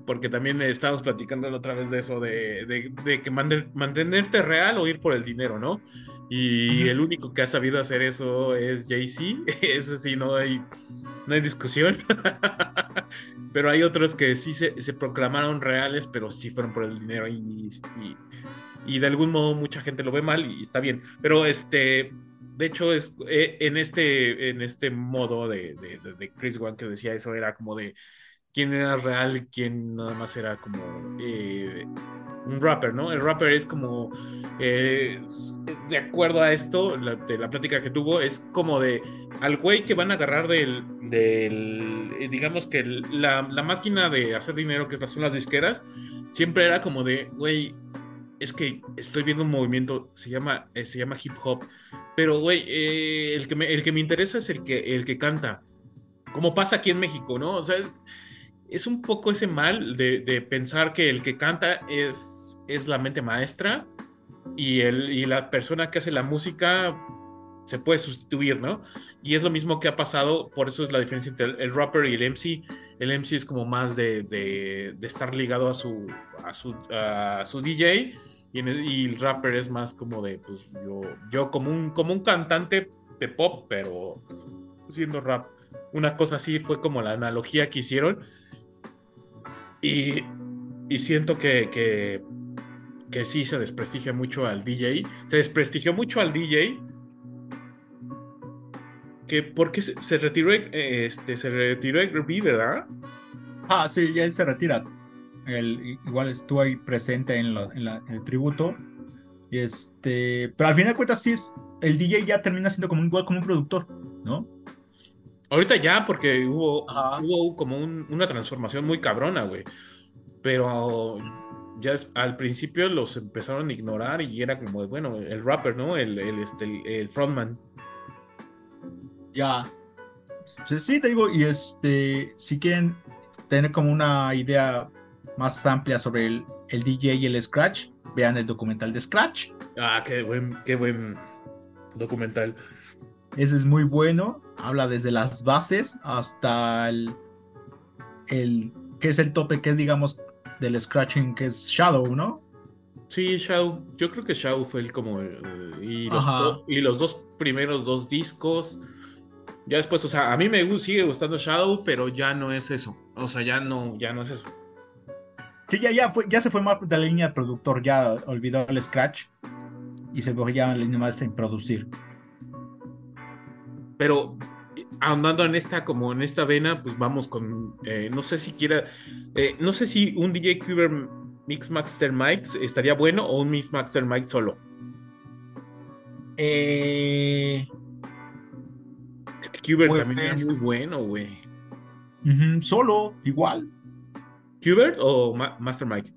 porque también estábamos platicando otra vez de eso, de, de, de que mantenerte real o ir por el dinero, ¿no? Y el único que ha sabido hacer eso es Jay-Z. Ese sí, no hay, no hay discusión. pero hay otros que sí se, proclamaron reales, pero sí fueron por el dinero y, y, de algún modo mucha gente lo ve mal y está bien. Pero este, de hecho, es, eh, en, este, en este modo de, de, Chris One que decía eso, era como de quién era real, quién nada más era como eh, un rapper, ¿no? El rapper es como, eh, de acuerdo a esto, de la plática que tuvo, es como de al güey que van a agarrar del, del digamos que la, máquina de hacer dinero, que son las disqueras, siempre era como de, güey, es que estoy viendo un movimiento, se llama, se llama hip hop, pero güey, el, que me, el que me interesa es el que, el que canta, como pasa aquí en México, ¿no? O sea, es es un poco ese mal de, pensar que el que canta es, es la mente maestra y, el, y la persona que hace la música se puede sustituir, ¿no? Y es lo mismo que ha pasado, por eso es la diferencia entre el, rapper y el MC. El MC es como más de, de, estar ligado a su, a su, a su DJ y, el, rapper es más como de, pues yo, yo como, un, como un cantante de pop, pero siendo rap. Una cosa así fue como la analogía que hicieron. Y, y siento que, que, que sí se desprestigia mucho al DJ. Se desprestigió mucho al DJ que porque se, se retiró este se retiró ¿verdad? Ah, sí, ya se retira. El, igual estuvo ahí presente en, el tributo. Este, pero al final de cuentas sí es el DJ ya termina siendo como igual como un productor, ¿no? Ahorita ya porque hubo, hubo como una transformación muy cabrona, güey. Pero ya al principio los empezaron a ignorar y era como, bueno, el rapper, ¿no? El, el, este, el frontman. Ya. Sí, te digo, y este, si quieren tener como una idea más amplia sobre el, el DJ y el Scratch, vean el documental de Scratch. Ah, qué buen, qué buen documental. Ese es muy bueno. Habla desde las bases hasta el, el que es el tope que digamos del scratching que es Shadow, ¿no? Sí, Shadow. Yo creo que Shadow fue el como y, los, y los dos primeros dos discos ya después, o sea, a mí me sigue gustando Shadow, pero ya no es eso. O sea, ya no, ya no es eso. Sí, ya, ya, fue, ya se fue más de la línea de productor, ya olvidó el Scratch y se fue ya en la línea más en producir. Pero ahondando en esta, como en esta vena, pues vamos con, eh, no sé si quiera, eh, no sé si un DJ Cuber Mix Master Mike estaría bueno o un Mix Master Mike solo. Eh, Qbert también es muy bueno, güey. solo, igual. ¿Qbert o Master Mike?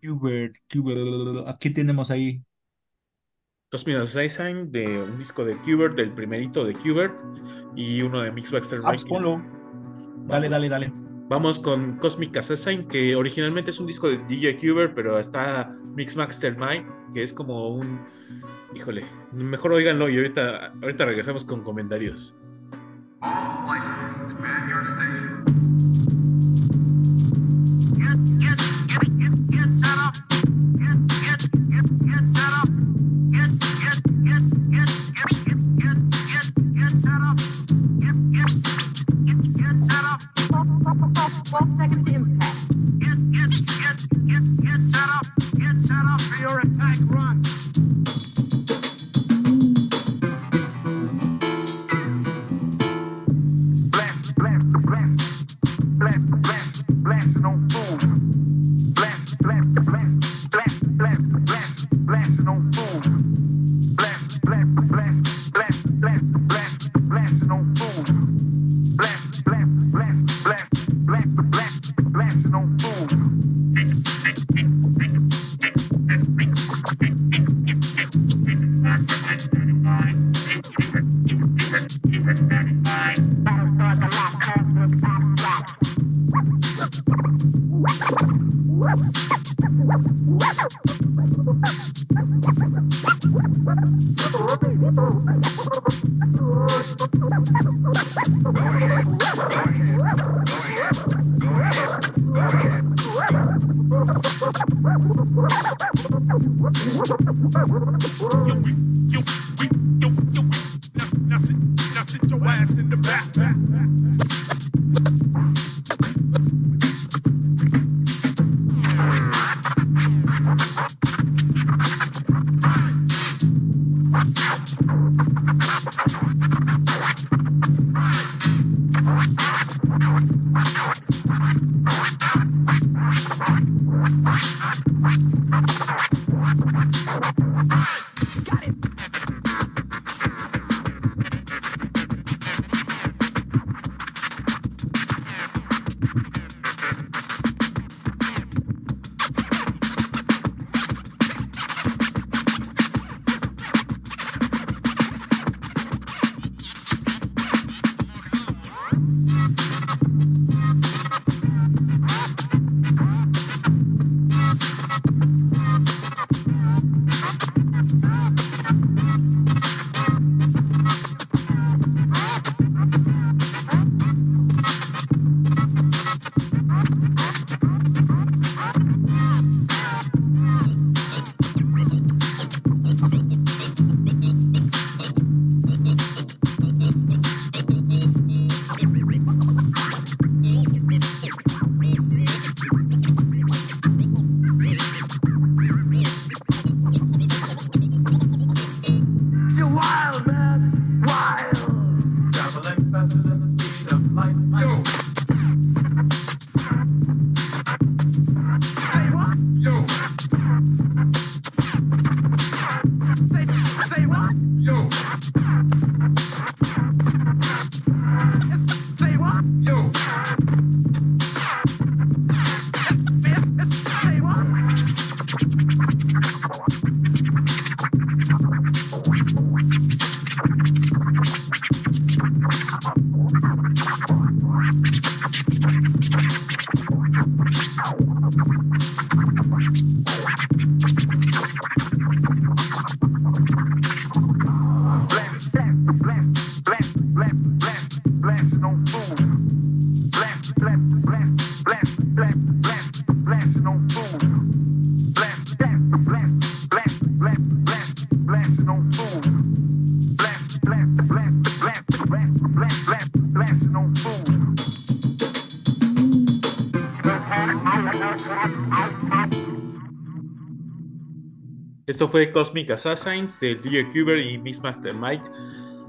Qbert, Qbert. Aquí tenemos ahí. Dos minutos de un disco de Qbert, del primerito de Qbert y uno de Mix Master ah, pues Mike. Dale, dale, dale. Vamos con Cosmic Assassin, que originalmente es un disco de DJ Qbert, pero está Mix Master Mike, que es como un Híjole, mejor oíganlo y ahorita, ahorita regresamos con comentarios. 12 seconds to Esto fue Cosmic Assassins de DJ Cuber y Mixmaster Mike.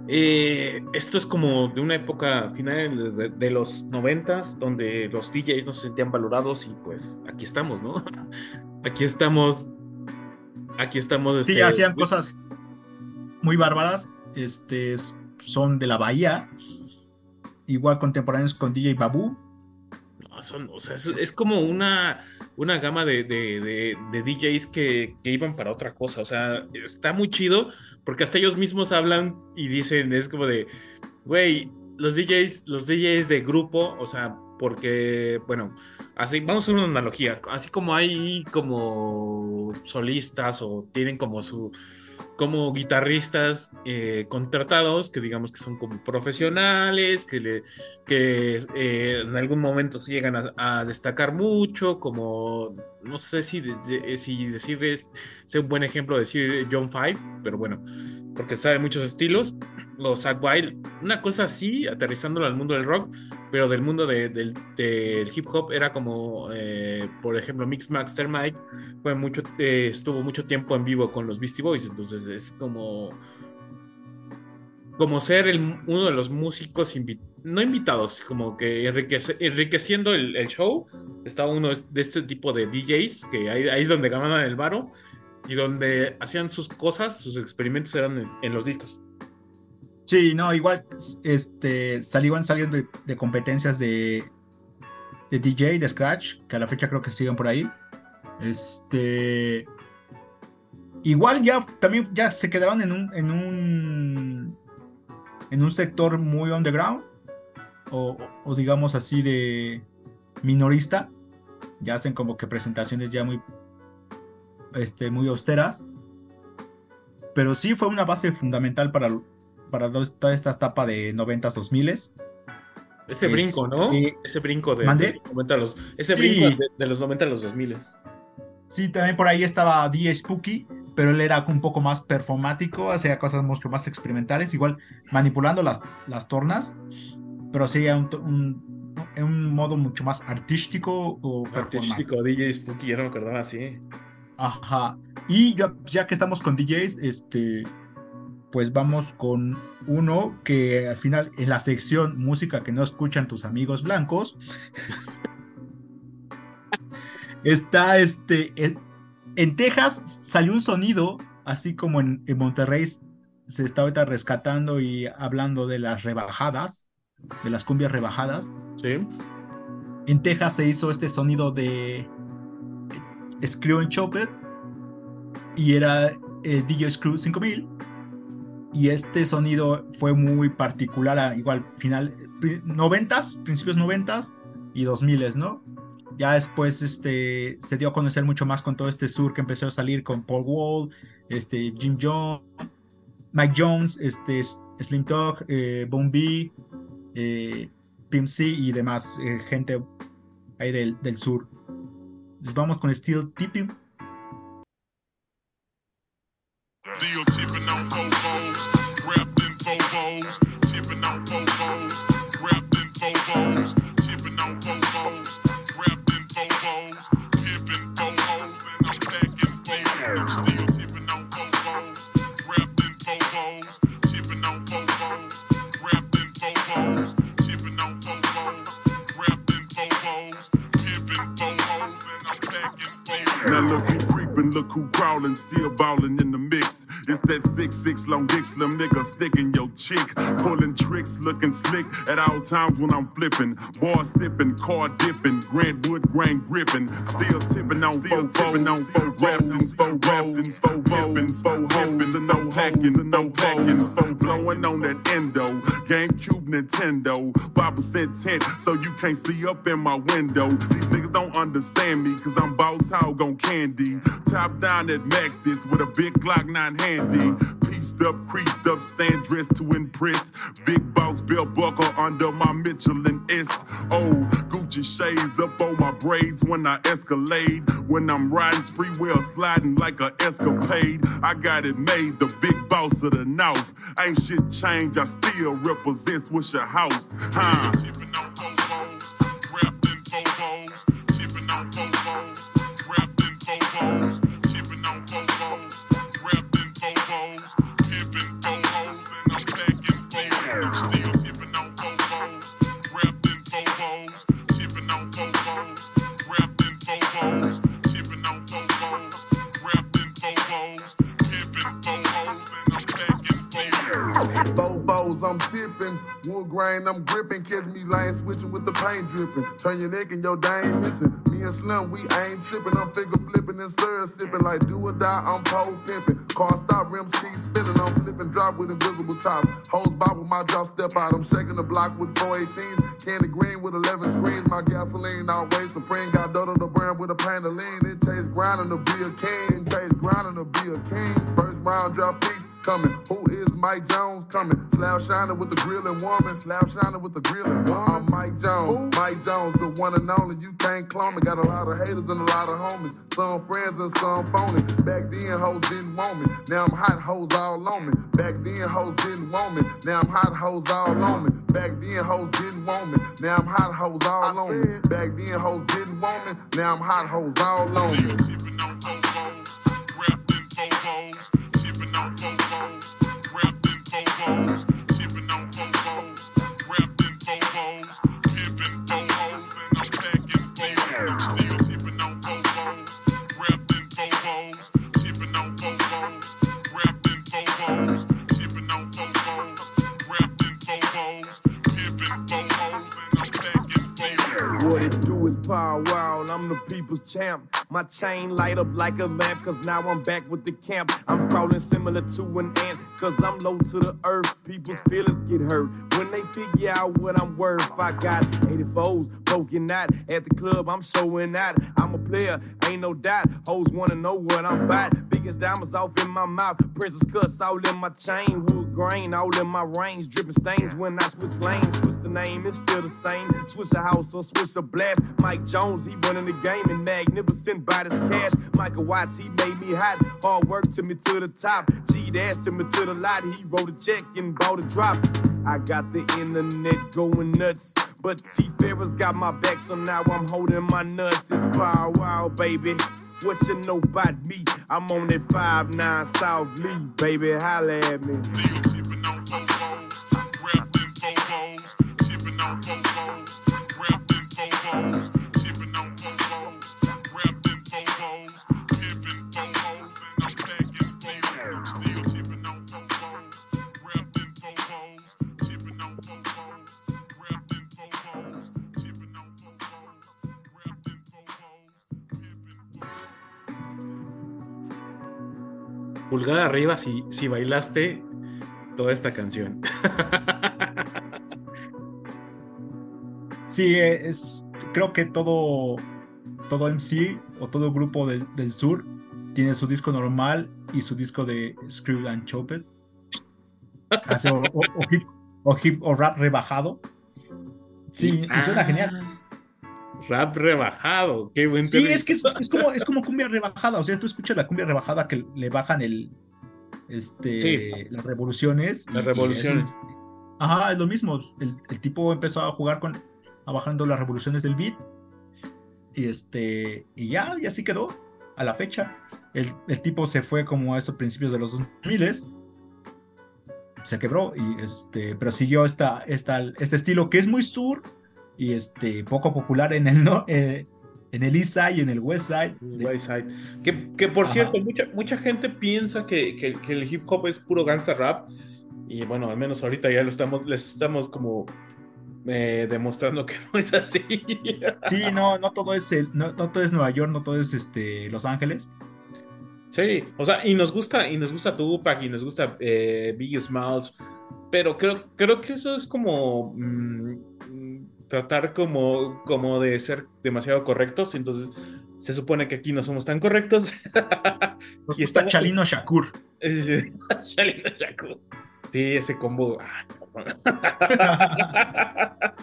Eh, esto es como de una época final de, de, los noventas, donde los DJs no se sentían valorados y pues aquí estamos, ¿no? Aquí estamos. Aquí estamos. Sí, este, hacían cosas muy bárbaras. Este, son de la Bahía. Igual contemporáneos con DJ Babu o sea, es, como una, una gama de, DJs que, iban para otra cosa. O sea, está muy chido porque hasta ellos mismos hablan y dicen, es como de, güey, los DJs, los DJs de grupo, o sea, porque, bueno, así, vamos a hacer una analogía. Así como hay como solistas o tienen como su como guitarristas eh, contratados, que digamos que son como profesionales, que, que eh, en algún momento llegan a, destacar mucho, como, no sé si, si decir, es, un buen ejemplo decir John Five, pero bueno, porque sabe muchos estilos, o Zach Wild, una cosa así, aterrizándolo al mundo del rock, pero del mundo del, hip hop era como, eh, por ejemplo, Mix Master Mike, fue mucho, eh, estuvo mucho tiempo en vivo con los Beastie Boys, entonces es como, como ser el, uno de los músicos no invitados, como que enriqueciendo el, show, estaba uno de este tipo de DJs, que ahí, ahí es donde ganaban el varo y donde hacían sus cosas, sus experimentos eran en, los discos. Sí, no, igual este, salían saliendo de, competencias de, de, DJ, de Scratch, que a la fecha creo que siguen por ahí. Este. Igual ya también ya se quedaron en un, en un, en un sector muy underground, o, o digamos así de minorista. Ya hacen como que presentaciones ya muy este, muy austeras. Pero sí fue una base fundamental para, para toda esta etapa de 90s, 2000 Ese brinco, ¿no? ese brinco de, los, ese brinco de, los 90 a los 2000. Sí, también por ahí estaba DJ Spooky, pero él era un poco más performático, hacía cosas mucho más experimentales, igual manipulando las, las tornas, pero sí un, un, modo mucho más artístico o Artístico, DJ Spooky, ya no me acordaba así. Ajá. Y ya, ya que estamos con DJs, este, pues vamos con uno que al final en la sección música que no escuchan tus amigos blancos. Está este en, Texas salió un sonido así como en, en, Monterrey se está ahorita rescatando y hablando de las rebajadas de las cumbias rebajadas. Sí. En Texas se hizo este sonido de Screw en Chopper y era eh, DJ Screw 5000 y este sonido fue muy particular igual final 90s, principios 90s y 2000s, ¿no? Ya después este, se dio a conocer mucho más con todo este sur que empezó a salir con Paul Wall, este, Jim Jones, Mike Jones, este, Slim Talk, eh, Bone B, eh, Pimp C y demás eh, gente ahí del, del sur. Vamos con Steel Tipping. Look who crawling, still balling in the mix. It's that six six long dick slim nigga sticking your chick, pulling tricks, looking slick at all times when I'm flipping, bar sipping, car dipping, Grant Wood grain gripping, still tipping on still tipping on four rapping, four rapping, four rapping, four hoes and no hacking, and no hacking, four blowing on that endo, GameCube Nintendo, five percent tent, so you can't see up in my window. These niggas don't understand me, cause I'm boss hog on candy, top down at Maxis with a big Glock 9 handy. Pieced up, creased up, stand dressed to impress. Big boss belt buckle under my Michelin S. Oh, Gucci shades up on my braids when I escalade. When I'm riding spree wheel sliding like a escapade. I got it made, the big boss of the north. Ain't shit changed, I still represent your House. Huh? Grain, I'm gripping. Catch me lying, switching with the pain dripping. Turn your neck and your dame missing. Me and Slim, we ain't tripping. I'm figure flipping and syrup sipping. Like do or die, I'm pole pimping. Car stop, rim seat spinning. I'm flipping drop with invisible tops. Hoes bob with my drop, step out. I'm shaking the block with 418s. Candy green with 11 screens. My gasoline always supreme. Got Dodo the brand with a pain of lean. It tastes grinding to be a king. Tastes grinding to be a king. First round drop piece coming. Who is Mike Jones coming? Slab shining with the grill and woman. Slab shining with the grill and woman. I'm Mike Jones. Mike Jones, the one and only. You can't clone me. Got a lot of haters and a lot of homies. Some friends and some phony. Back then, hoes didn't want me. Now I'm hot hoes all on me. Back then, hoes didn't want me. Now I'm hot hoes all on me. Back then, hoes didn't want me. Now I'm hot hoes all on me. Back then, hoes didn't want me. Now I'm hot hoes all on me. Champ. My chain light up like a lamp, cause now I'm back with the camp. I'm crawling similar to an ant, cause I'm low to the earth. People's feelings get hurt when they figure out what I'm worth. I got 84s poking out at the club, I'm showing out. I'm a player, ain't no doubt. Hoes wanna know what I'm about. Biggest diamonds off in my mouth, princess cuss all in my chain. Wood grain all in my range, dripping stains when I switch lanes. Switch the name, it's still the same. Switch the house or switch the blast. Mike Jones, he running the game and magnificent by this cash. Michael Watts, he made me hot. Hard work to me to the top. Cheat ass to me to the lot. He wrote a check and bought a drop. I got the internet going nuts. But T Ferris got my back, so now I'm holding my nuts. It's Bow Wow, baby. What you know about me? I'm on that 5-9 South Lee, baby. Holla at me. Pulgar arriba si, si bailaste toda esta canción. Sí, es, creo que todo, todo MC o todo grupo del, sur tiene su disco normal y su disco de Screwed and Choped. O, hip, o, rap rebajado. Sí, y suena genial. Rap rebajado, qué buen Sí, es que es, como, es como cumbia rebajada. O sea, tú escuchas la cumbia rebajada que le bajan el. Este. Las revoluciones. Las revoluciones. ajá, es lo mismo. El, tipo empezó a jugar con. a bajando las revoluciones del beat. Y este. Y ya, y así quedó. A la fecha. El, el tipo se fue como a esos principios de los 2000 se quebró y este pero siguió esta, esta, este estilo que es muy sur y este, poco popular en el, no, eh, en el East Side y en el West Side. West Side. Que, que por cierto, mucha, mucha gente piensa que, que, el hip hop es puro gangsta rap. Y bueno, al menos ahorita ya lo estamos, les estamos como eh, demostrando que no es así. sí, no, no todo es el, no, no, todo es Nueva York, no todo es este Los Ángeles. Sí, o sea, y nos gusta, y nos gusta Tupac, y nos gusta eh, Biggie Smalls, pero creo, creo que eso es como mm, tratar como, como de ser demasiado correctos, entonces se supone que aquí no somos tan correctos. y está Chalino Shakur. Chalino Shakur. Sí, ese combo.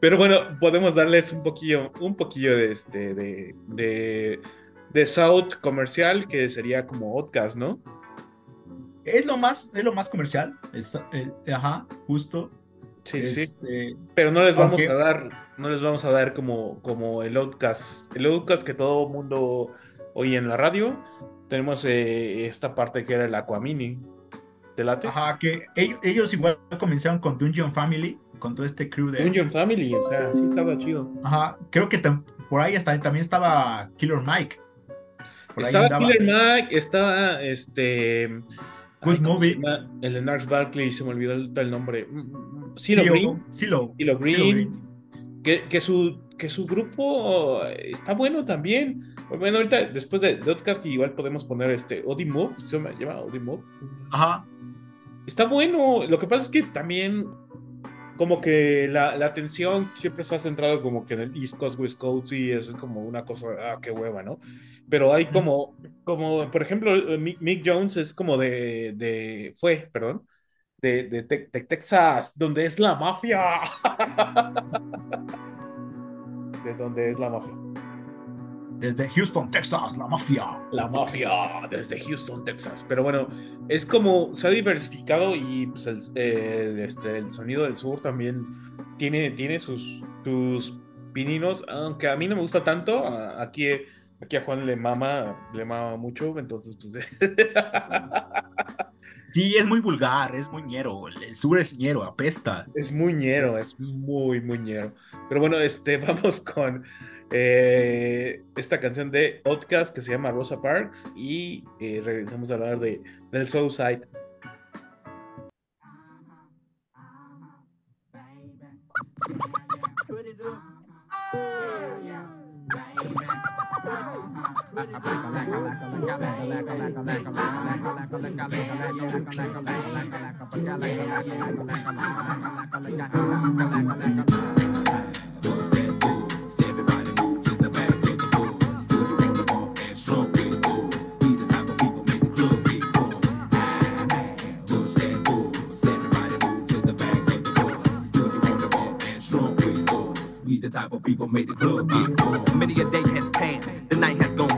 Pero bueno, podemos darles un poquillo, un poquillo de este, de, de, de South comercial, que sería como Outcast, ¿no? Es lo más, es lo más comercial. Eh, ajá, justo. Sí, sí. Este, Pero no les vamos a dar, no les vamos a dar como, como el Outcast, el Outcast que todo mundo oye en la radio. Tenemos eh, esta parte que era el Aquamini. ¿Te late? Ajá, que ellos, igual comenzaron con Dungeon Family, con todo este crew de. Dungeon Family, o sea, sí estaba chido. Ajá, creo que por ahí hasta, también estaba Killer Mike. estaba Killer Mike, estaba este Good movie. El de Nars Barkley, se me olvidó el, nombre. Silo Green. Silo. Green. Que, que, su, que su grupo está bueno también. Bueno, ahorita después de, podcast igual podemos poner este Odimo, se me llama Odimo. Ajá. Está bueno. Lo que pasa es que también como que la, la, atención siempre se ha centrado como que en el East Coast, West Coast y eso es como una cosa, ah, qué hueva, ¿no? Pero hay como, como por ejemplo, eh, Mick, Jones es como de, de fue, perdón, de, de, Texas, donde es la mafia. de donde es la mafia. Desde Houston, Texas, la mafia. La mafia, desde Houston, Texas. Pero bueno, es como se ha diversificado y pues, el, este, el sonido del sur también tiene, tiene sus, sus pininos, aunque a mí no me gusta tanto. Aquí, aquí a Juan le mama, le mama mucho, entonces pues... Sí, es muy vulgar, es muy ñero. El sur es ñero, apesta. Es muy ñero, es muy, muy ñero. Pero bueno, este, vamos con eh, esta canción de Outcast que se llama Rosa Parks y eh, regresamos a hablar de, del Soulside. type of people made the club get full. Many a day has passed, the night has gone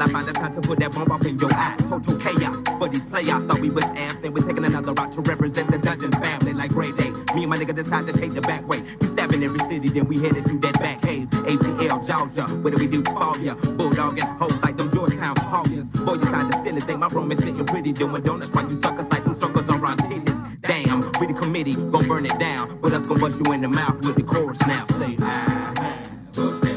still I find the time to put that bomb off in your eye. Total chaos for these playoffs. Thought we was abs and we're taking another route to represent the dungeon family like Ray Day. Me and my nigga decide to take the back way. We stabbing every city, then we headed to that back cave. ATL, Georgia, what do we do for ya? Bulldog and hoes like them Georgetown Hawkins. Boy, you signed the silly thing. My room is sitting pretty, doing donuts while you suckers like them suckers on round titties. Damn, we the committee, gon' burn it down. But us gon' bust you in the mouth with the chorus now. Say, ah.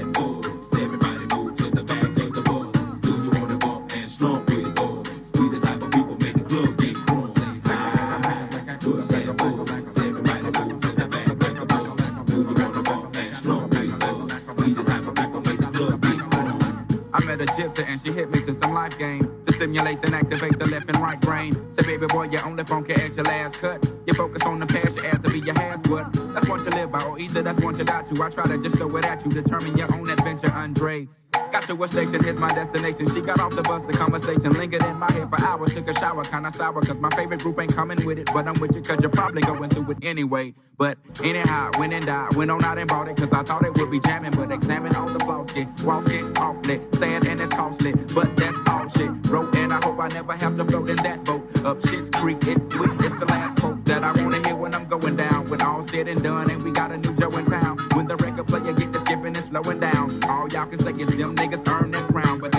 Stimulate and activate the left and right brain. Say, baby boy, you only phone can add your last cut. You focus on the past, your ass to be your half what? That's one to live by, or either that's one to die to. I try to just throw it at you, determine your own adventure, Andre. Got to a station, here's my destination. She got off the bus, the conversation lingered in my head for hours. Took a shower, kinda sour, cause my favorite group ain't coming with it. But I'm with you, cause you're probably going through it anyway. But anyhow, went and died, went on out and bought it, cause I thought it would be jamming. But examine all the flaws, get walk it awfully. Sad and it's costly, but that's all shit. Wrote and I hope I never have to float in that boat. Up shit's creek, it's sweet, it's the last quote that I wanna hear when I'm going down. When all said and done, and we got a new Joe in town. When the record player get to and slowing down, all y'all can say is them niggas earn that crown. But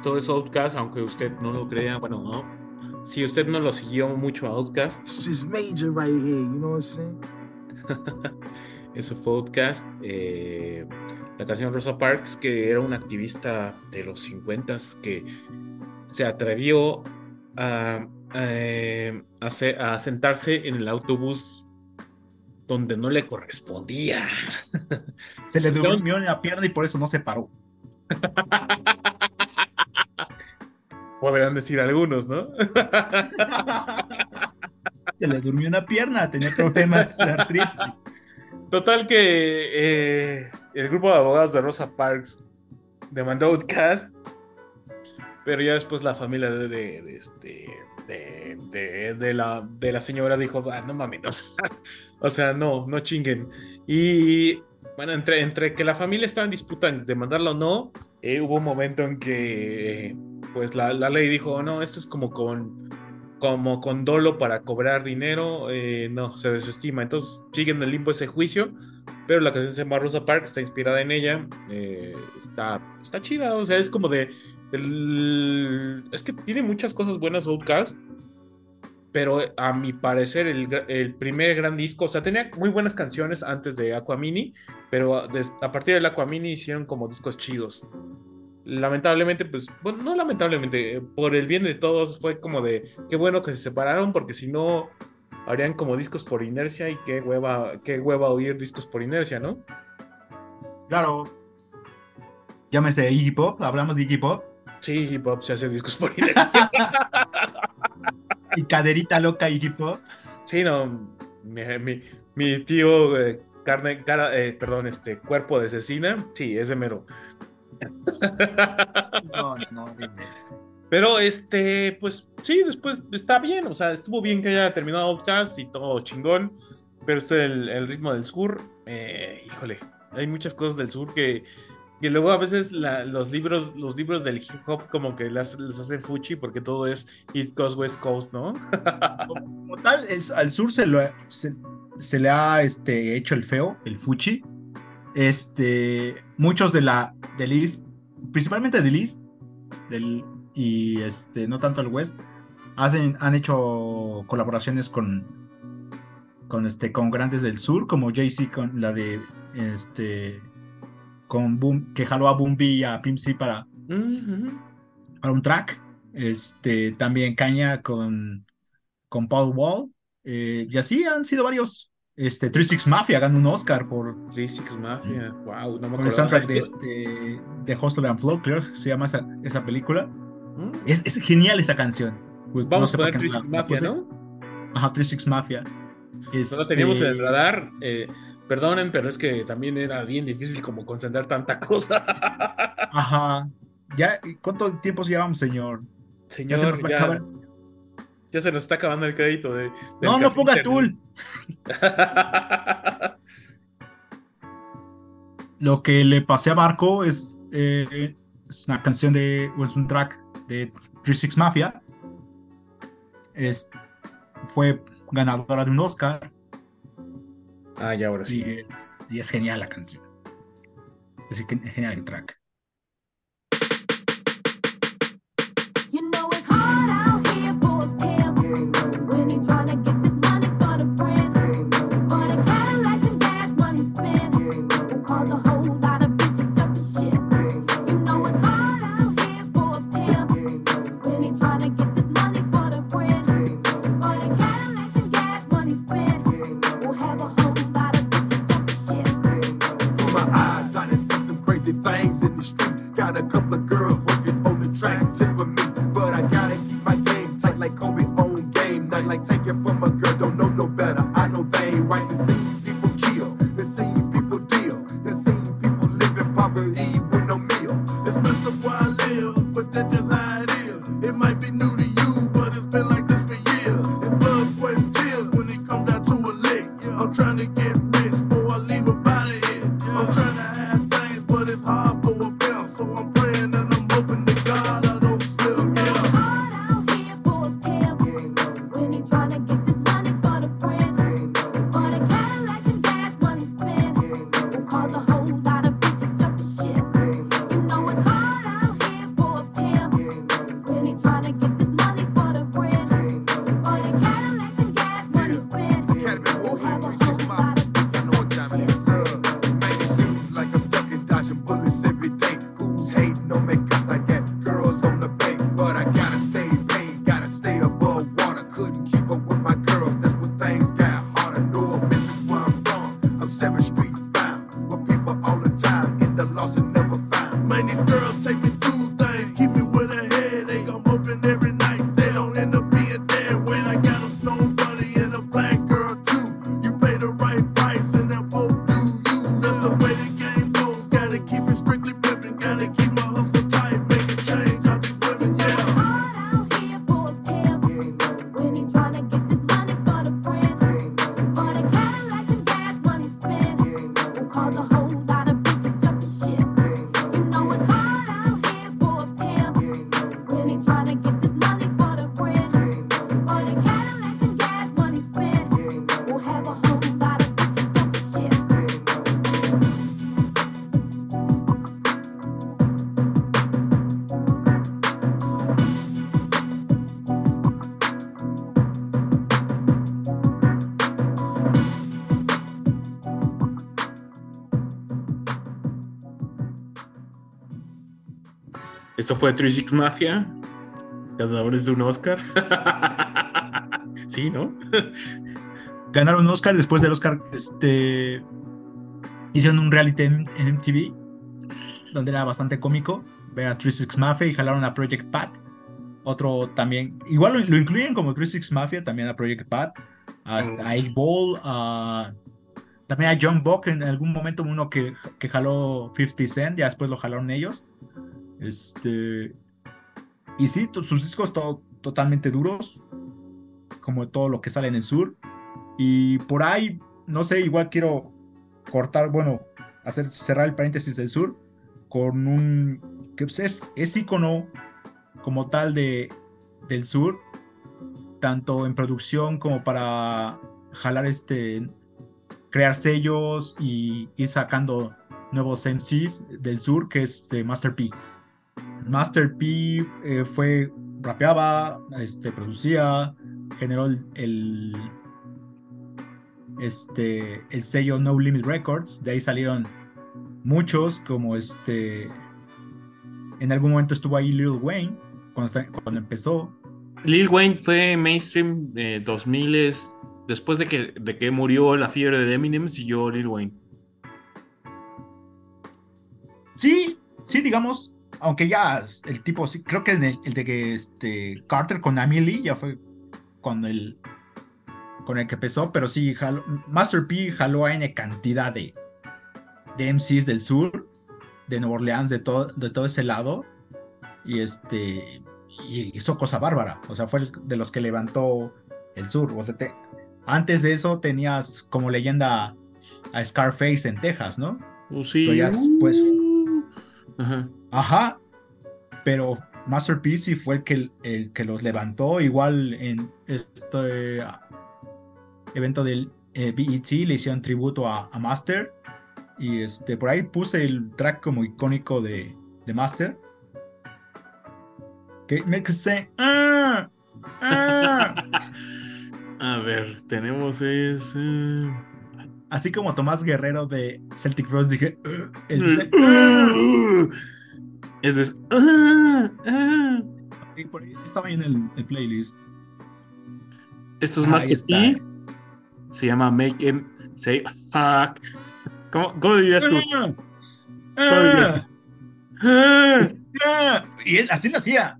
Esto es Outcast, aunque usted no lo crea, bueno, no. Si usted no lo siguió mucho a Outcast. It's just major right here, you know what I'm saying? Eso fue Outcast. Eh, la canción Rosa Parks, que era una activista de los 50 que se atrevió a, eh, a, a sentarse en el autobús donde no le correspondía. Se le durmió en la pierna y por eso no se paró. Podrían decir algunos, ¿no? Se le durmió una pierna, tenía problemas de artritis. Total que eh, el grupo de abogados de Rosa Parks demandó Outcast, pero ya después la familia de, de, este, de, la, de la señora dijo, ah, no mames, o sea, no, no chinguen. Y bueno, entre, entre que la familia estaba en disputa en demandarla o no, eh, hubo un momento en que pues la, la, ley dijo, no, esto es como con como con dolo para cobrar dinero, eh, no, se desestima. Entonces sigue en el limbo ese juicio, pero la canción se llama Rosa Park, está inspirada en ella, eh, está, está chida, o sea, es como de... es que tiene muchas cosas buenas Outcast, pero a mi parecer el, el, primer gran disco, o sea, tenía muy buenas canciones antes de Aquamini, pero a partir del Aquamini hicieron como discos chidos lamentablemente, pues, bueno, no lamentablemente, por el bien de todos fue como de, qué bueno que se separaron, porque si no, harían como discos por inercia y qué hueva, qué hueva oír discos por inercia, ¿no? Claro. Llámese Iggy Pop, hablamos de Iggy Pop. Sí, Iggy Pop se hace discos por inercia. y caderita loca Iggy Pop. Sí, no, mi, mi, tío, eh, carne, cara, eh, perdón, este, cuerpo de asesina, sí, ese mero. No, no, Pero este, pues sí, después está bien, o sea, estuvo bien que haya terminado Outcast y todo chingón, pero este es el, ritmo del sur, eh, híjole, hay muchas cosas del sur que, que luego a veces los libros los libros del hip hop como que les hacen fuchi porque todo es East Coast, West Coast, ¿no? como, tal, al sur se, lo, se, le ha este, hecho el feo, el fuchi, este, muchos de la del East, principalmente del East, del, y este, no tanto el West, hacen, han hecho colaboraciones con, con, este, con grandes del sur, como Jay-Z con la de, este, con Boom, que jaló a Boom B y a Pimp C para, para un track. Este, también Caña con, con Paul Wall. Eh, y así han sido varios este, 36 Mafia ganó un Oscar por. 36 Mafia, wow, no me Por el soundtrack de, este, de Hostel and Flow, creo se llama esa, esa película. Mm. Es, es, genial esa canción. Pues Vamos a poner 36 Mafia, ¿no? Ajá, 36 Mafia. Este... No lo teníamos en el radar. Eh, perdonen, pero es que también era bien difícil como concentrar tanta cosa. Ajá. Ya, ¿cuánto tiempo llevamos, señor? Señor, ya se nos va a acabar ya se nos está acabando el crédito de. No, no ponga Tool. Lo que le pasé a Marco es, eh, es una canción de. es un track de 36 Mafia. Es, fue ganadora de un Oscar. Ah, ya ahora sí. Y es, y es genial la canción. Es genial el track. Esto fue Three Six Mafia, ganadores de un Oscar. sí, ¿no? Ganaron un Oscar, después del Oscar este, hicieron un reality en, MTV, donde era bastante cómico, ver a Three Six Mafia y jalaron a Project Pat. Otro también, igual lo, incluyen como Three Six Mafia, también a Project Pat, a, este, a Ball, a también a John Buck en algún momento uno que, que jaló 50 Cent, ya después lo jalaron ellos. Este. Y sí, sus discos totalmente duros, como todo lo que sale en el sur. Y por ahí, no sé, igual quiero cortar, bueno, hacer cerrar el paréntesis del sur con un que pues, es, es icono como tal de, del sur, tanto en producción como para jalar este crear sellos y ir sacando nuevos MCs del sur, que es Master P. Master P eh, fue, rapeaba, este, producía, generó el, este, el sello No Limit Records, de ahí salieron muchos, como este, en algún momento estuvo ahí Lil Wayne, cuando, cuando empezó. Lil Wayne fue mainstream de 2000 después de que, de que murió la fiebre de Eminem, siguió Lil Wayne. Sí, sí, digamos, aunque ya el tipo, sí, creo que el, de que este Carter con Lee ya fue con el con el que empezó, pero sí, Master P jaló a N cantidad de, de MCs del sur, de Nueva Orleans, de todo, de todo ese lado, y este y hizo cosa bárbara, o sea, fue de los que levantó el sur, o sea, te, antes de eso tenías como leyenda a Scarface en Texas, ¿no? Uh, sí. Pero pues, ajá. Ajá. Pero Masterpiece fue el que, el que los levantó. Igual en este evento del eh, BET le hicieron tributo a, Master. Y este, por ahí puse el track como icónico de, de Master. Que me say, ah, ah. A ver, tenemos ese. Así como Tomás Guerrero de Celtic Rose, dije. es de. por ahí estaba en el, playlist. Esto es más que ti. Se llama Make Him Say Fuck. ¿Cómo, cómo dirías tú? ¿Cómo dirías tú? Y así lo hacía.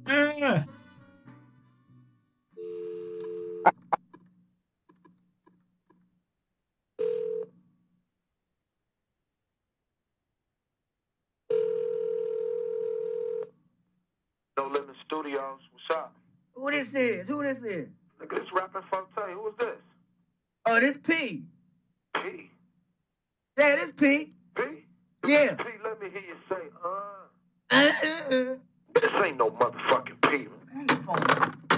What's up? Who this is? Who this is? Look at this rapping Fontaine. Who is this? Oh, this P. P. Yeah, this P. P. Yeah. P. Let me hear you say, uh. Uh, uh, uh. This ain't no motherfucking P. Hang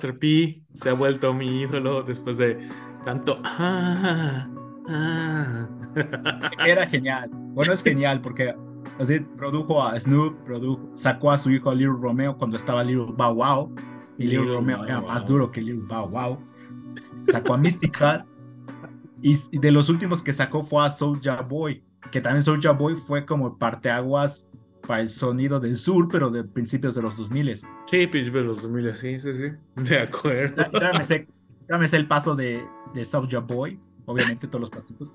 Master P se ha vuelto mi ídolo después de tanto. Ah, ah. Era genial. Bueno, es genial porque así produjo a Snoop, produjo, sacó a su hijo a Little Romeo cuando estaba Little Bow Wow. Y Little, Little Romeo Bow era Wow. más duro que Little Bow Wow. Sacó a Mystical. y, y de los últimos que sacó fue a Soulja Boy. Que también Soulja Boy fue como parteaguas para el sonido del sur, pero de principios de los 2000. Sí, principios de los 2000, sí, sí, sí. De acuerdo. Todavía me sé, todavía me sé el paso de, de Soulja Boy. Obviamente todos los pasitos.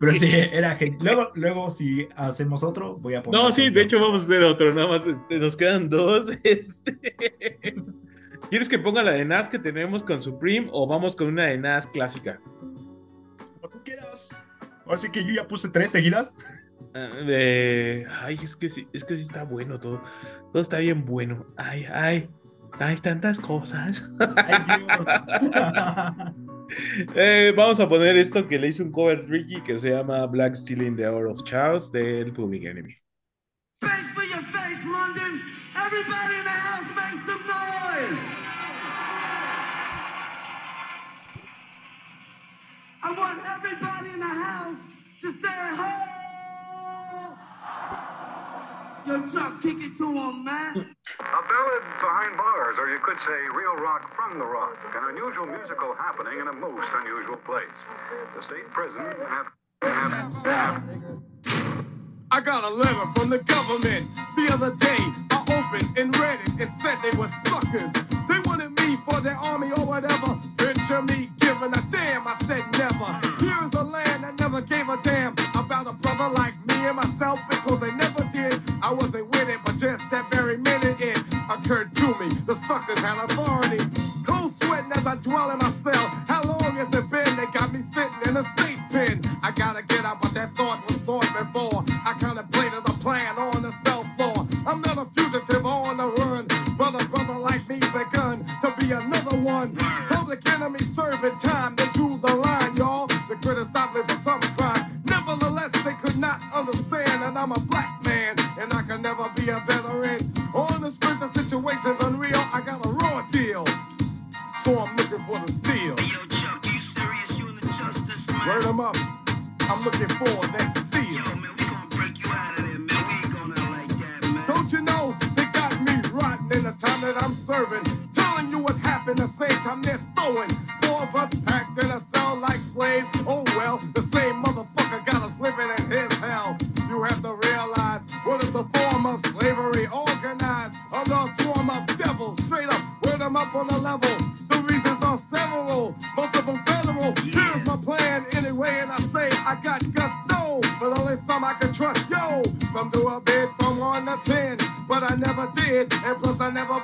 Pero sí, era genial. Luego, luego, si hacemos otro, voy a poner. No, sí, de hecho vamos a hacer otro, nada más este, nos quedan dos. Este. ¿Quieres que ponga la de Nas que tenemos con Supreme o vamos con una de Nas clásica? Como tú quieras. Así que yo ya puse tres seguidas. De- Ay, es que sí, es que sí está bueno todo. Todo está bien bueno. Ay, ay, hay tantas cosas. Ay, Dios. Eh, vamos a poner esto que le hizo un cover Ricky que se llama Black Stealing the Hour of Chaos del Public Enemy. Face for your face, London. Everybody in the house make some noise. I want everybody in the house to say ho. Yo, Chuck, kick it to him, man. A ballad behind bars, or you could say real rock from the rock. An unusual musical happening in a most unusual place. The state prison have, have, have I got a letter from the government the other day. I opened and read it. It said they were suckers. They wanted me for their army or whatever. Picture me giving a damn. I said never. Here's a land that never gave a damn about a brother like me and myself because they never did. I wasn't with it, but just that very minute it occurred to me. The suckers had authority. Cold sweating as I dwell in my cell. How long has it been? They got me sitting in a state pen. I gotta get out, but that thought was thought before. I contemplated a plan on the cell floor. I'm not a fugitive on the run. Brother, brother like me begun to be another one. Public enemy serving time. They drew the line, y'all. They criticized me for some crime. Nevertheless, they could not understand that I'm a a veteran. On the sprint, the situation's unreal. I got a raw deal, so I'm looking for the steel. Yo, Chuck, you serious? You in the justice, man? Word up. I'm looking for that steel. Yo, man, Don't you know they got me rotten in the time that I'm serving? Telling you what happened the same time they're throwing. Four of us packed in a cell like slaves. Oh well, the And plus I never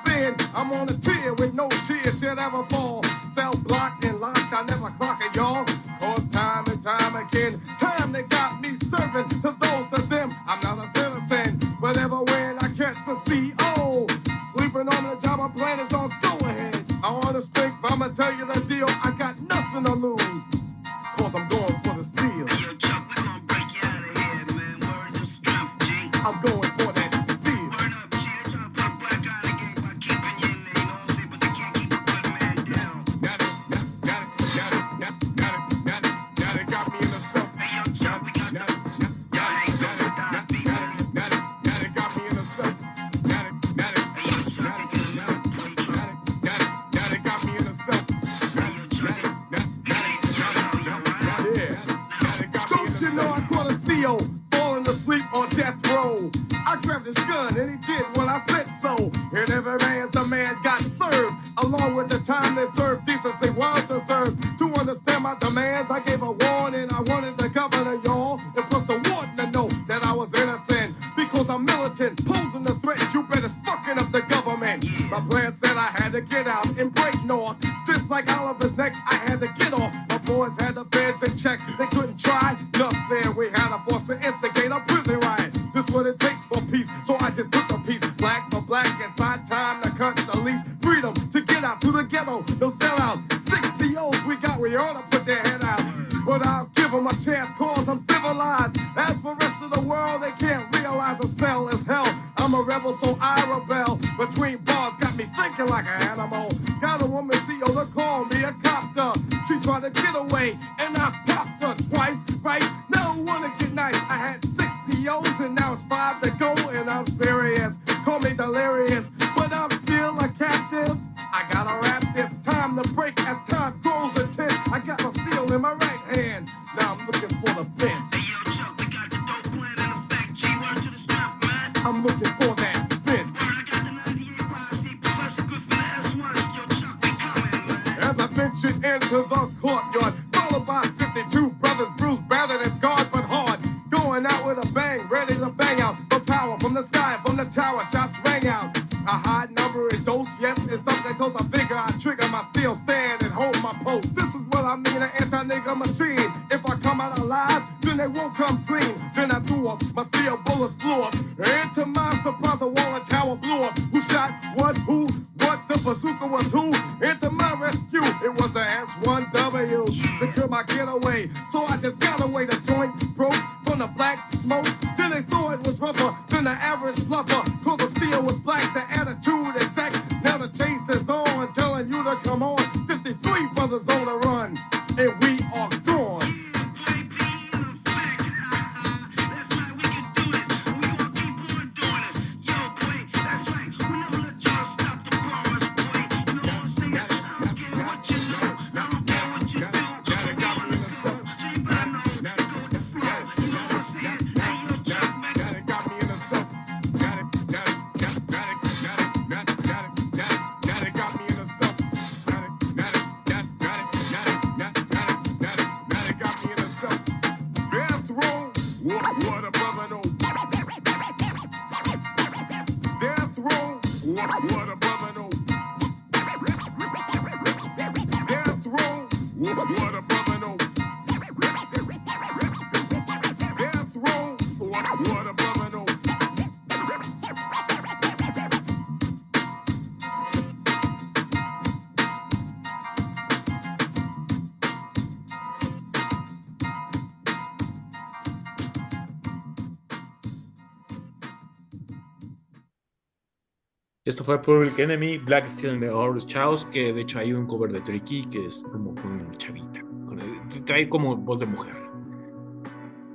Esto fue Public Enemy, Black Steel and the Horus Chaos, que de hecho hay un cover de Tricky que es como con chavita, con el- trae como voz de mujer.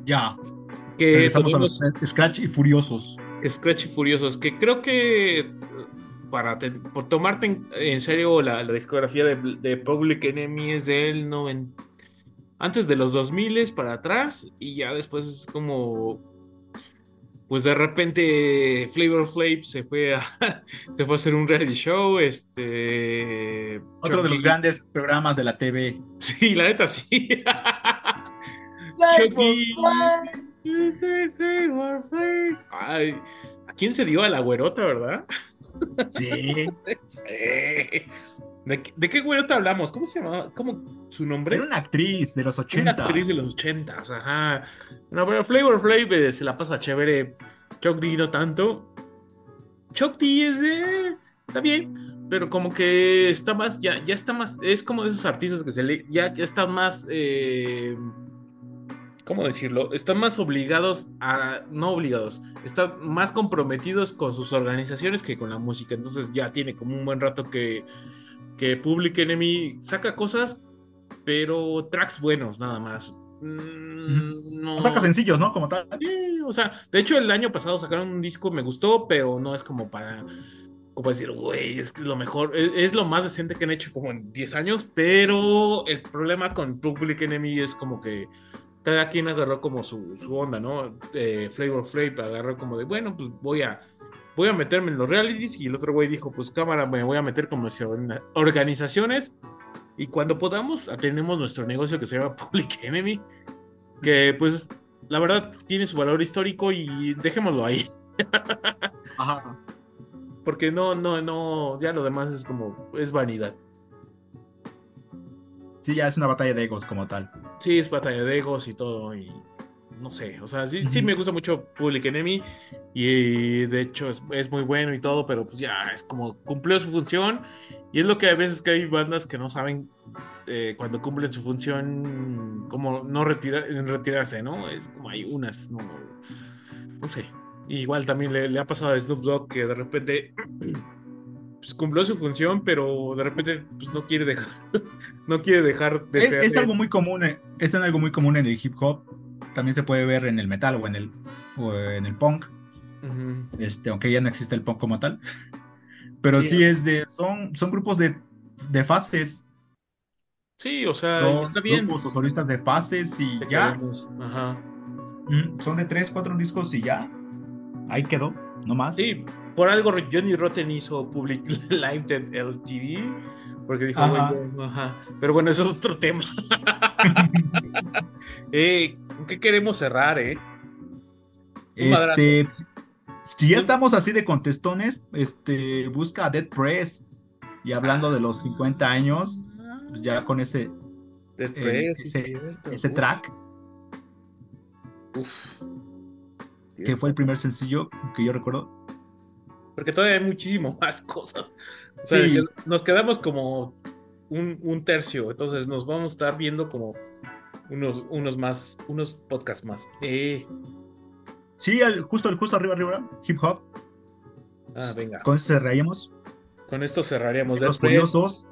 Ya. Que Regresamos a los Scratch y Furiosos. Scratch y Furiosos, que creo que eh, para te- por tomarte en, en serio la, la discografía de, de Public Enemy es del 90, antes de los 2000 para atrás y ya después es como pues de repente Flavor Flav se fue a se fue a hacer un reality show este Otro de los grandes programas de la TV. Sí, la neta sí. Chucky. Ay, ¿a quién se dio a la güerota, verdad? Sí. Sí. ¿De, qué- de qué güerota hablamos? ¿Cómo se llamaba? ¿Cómo su nombre? Era una actriz de los Una 80. actriz de los ochentas, ajá. No, pero Flavor Flav eh, se la pasa chévere. Chuck D no tanto. Chuck D es eh, está bien, pero como que está más, ya, ya está más, es como de esos artistas que se le, ya, ya están más, eh, ¿cómo decirlo? Están más obligados a, no obligados, están más comprometidos con sus organizaciones que con la música. Entonces ya tiene como un buen rato que, que Public Enemy saca cosas, pero tracks buenos nada más. Mm, no. O saca sencillos, ¿no? Como tal. Sí, o sea, de hecho el año pasado sacaron un disco, me gustó, pero no es como para, como decir, güey, es lo mejor, es, es lo más decente que han hecho como en 10 años, pero el problema con Public Enemy es como que cada quien agarró como su, su onda, ¿no? Eh, Flavor Flav agarró como de, bueno, pues voy a, voy a meterme en los realities y el otro güey dijo, pues cámara, me voy a meter como organizaciones y cuando podamos tenemos nuestro negocio que se llama Public Enemy, que pues la verdad tiene su valor histórico y dejémoslo ahí. Ajá. Porque no, no, no, ya lo demás es como, es vanidad. Sí, ya es una batalla de egos como tal. Sí, es batalla de egos y todo, y no sé, o sea, sí, sí me gusta mucho Public Enemy y de hecho es, es muy bueno y todo, pero pues ya es como cumplió su función y es lo que a veces que hay bandas que no saben eh, cuando cumplen su función como no retira- retirarse, ¿no? Es como hay unas, no, no sé. Igual también le, le ha pasado a Snoop Dogg que de repente pues, cumplió su función, pero de repente pues, no quiere dejar, no quiere dejar de Es, ser. es algo muy común, eh, es algo muy común en el hip hop. También se puede ver en el metal o en el, o en el punk. Ujú. Este, aunque ya no existe el punk como tal. Pero Sí. sí, es de. Son, son grupos de, de fases. Sí, o sea, son está bien. grupos o solistas de fases y Te ya. Ajá. Mm, Son de 3, 4 discos y ya. Ahí quedó, no más. Sí, por algo Johnny Rotten hizo Public Live LTD, porque dijo, Ajá. "Güey, yo- ajá". Pero bueno, eso es otro tema. eh, ¿con ¿Qué queremos cerrar, eh? Madrazo. Este, si ya estamos así de contestones, este, busca a Dead Press. Y hablando de los 50 años, pues ya con ese, Dead eh, Press, sí, ese, cierto. ese Uf, track, uf. que fue el primer sencillo que yo recuerdo. Porque todavía hay muchísimo más cosas. O sea, Sí. que nos quedamos como un, un tercio, entonces nos vamos a estar viendo como unos, unos más, unos podcasts más. Eh, Sí, al- justo, justo arriba, arriba, hip hop. ah, venga. Con eso cerraríamos. Con esto cerraríamos. Press. curiosos.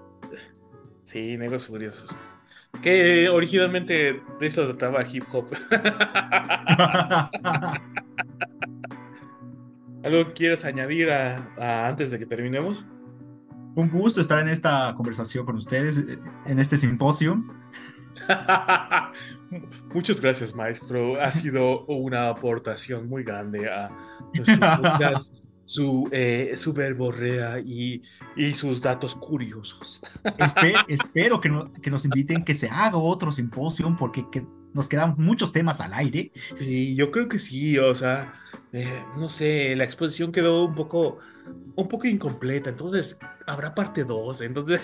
Sí, negros curiosos. Que originalmente de eso trataba hip hop. ¿Algo quieres añadir a, a antes de que terminemos? Un gusto estar en esta conversación con ustedes, en este simposio. Muchas gracias, maestro. Ha sido una aportación muy grande a nuestro podcast, su, eh, su verborrea y, y sus datos curiosos. Espe- espero que, no- que nos inviten, que se haga otro simposio, porque que nos quedan muchos temas al aire. Sí, yo creo que sí, o sea, eh, no sé, la exposición quedó un poco, un poco incompleta, entonces habrá parte 2, entonces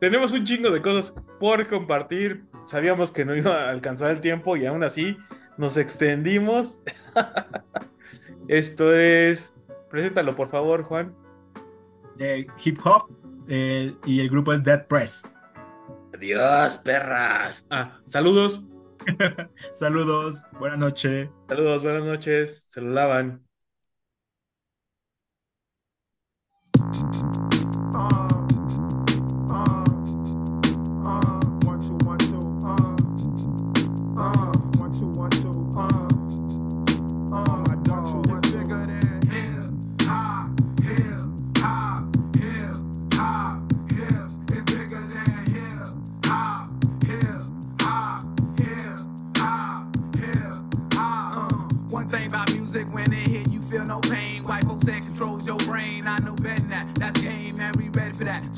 tenemos un chingo de cosas por compartir. Sabíamos que no iba a alcanzar el tiempo y aún así nos extendimos. Esto es. Preséntalo, por favor, Juan. Eh, hip hop eh, y el grupo es Dead Press. Adiós, perras. Ah, saludos. saludos, buenas noches. Saludos, buenas noches. Se lo lavan.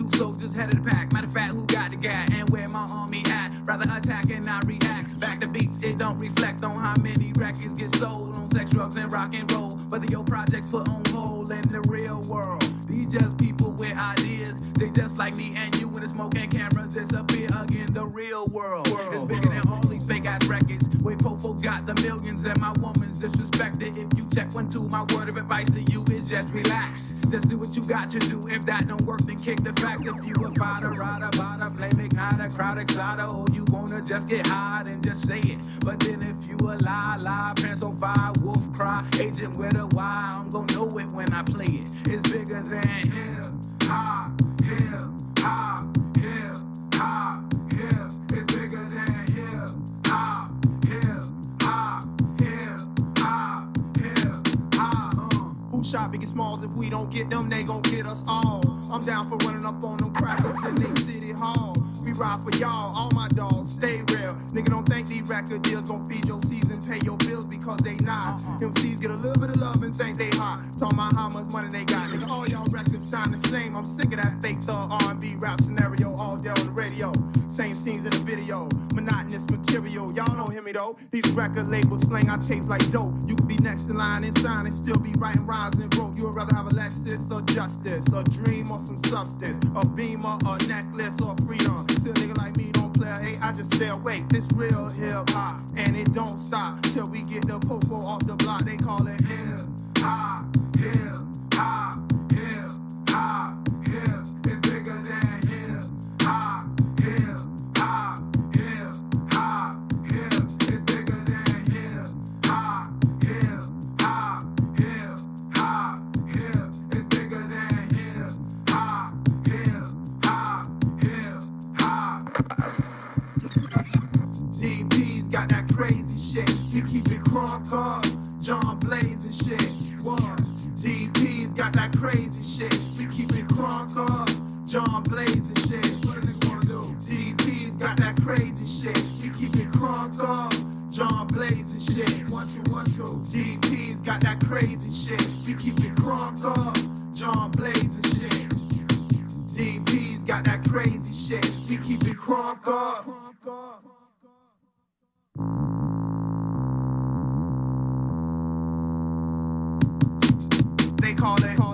Two soldiers headed pack. Matter of fact, who got the guy and where my army at? Rather attack and not react. Back to beats, it don't reflect on how many records get sold on sex, drugs, and rock and roll. Whether your projects put on hold in the real world. These just people with ideas. They just like me and you when the smoke and cameras disappear again. The real world, world. bigger than all these fake ass records. Folks got the millions and my woman's disrespected. If you check one, two, my word of advice to you is just relax. Just do what you got to do. If that don't work, then kick the facts. If you a fighter, rider, bada, flame igniter, crowd exciter, or oh, you wanna just get hot and just say it. But then if you a lie, lie, pants on fire, wolf cry, agent with a why, I'm gonna know it when I play it. It's bigger than him. Shot big smalls, if we don't get them, they gon' get us all. I'm down for running up on them crackers in they city hall. We ride for y'all, all my dogs, stay real. Nigga, don't think these record deals gon' feed your season, pay your bills because they not. MCs get a little bit of love and think they hot. Talking about how much money they got. Nigga, all y'all records sound the same. I'm sick of that fake thug R&B rap scenario all day on the radio. Same scenes in the video, monotonous material. Y'all don't hear me though. These record labels slang I tape like dope. You could be next in line and sign and still be writing rhymes and broke. You would rather have a Lexus or justice, a dream or some substance, a beamer or necklace or freedom. Still nigga like me don't play hey, I just stay awake. This real hip hop and it don't stop till we get the popo off the block. They call it hip hop. you keep it crunk up. John Blaze and shit. What? DP's got that crazy shit. We keep it crunk up. John Blaze and shit. What is gonna do? DP's got that crazy shit. We keep it crunk up. John Blaze and shit. One, two, one, two. DP's got that crazy shit. We keep it crunk up. John Blaze and shit. DP's got that crazy shit. We keep it crunk up. call it.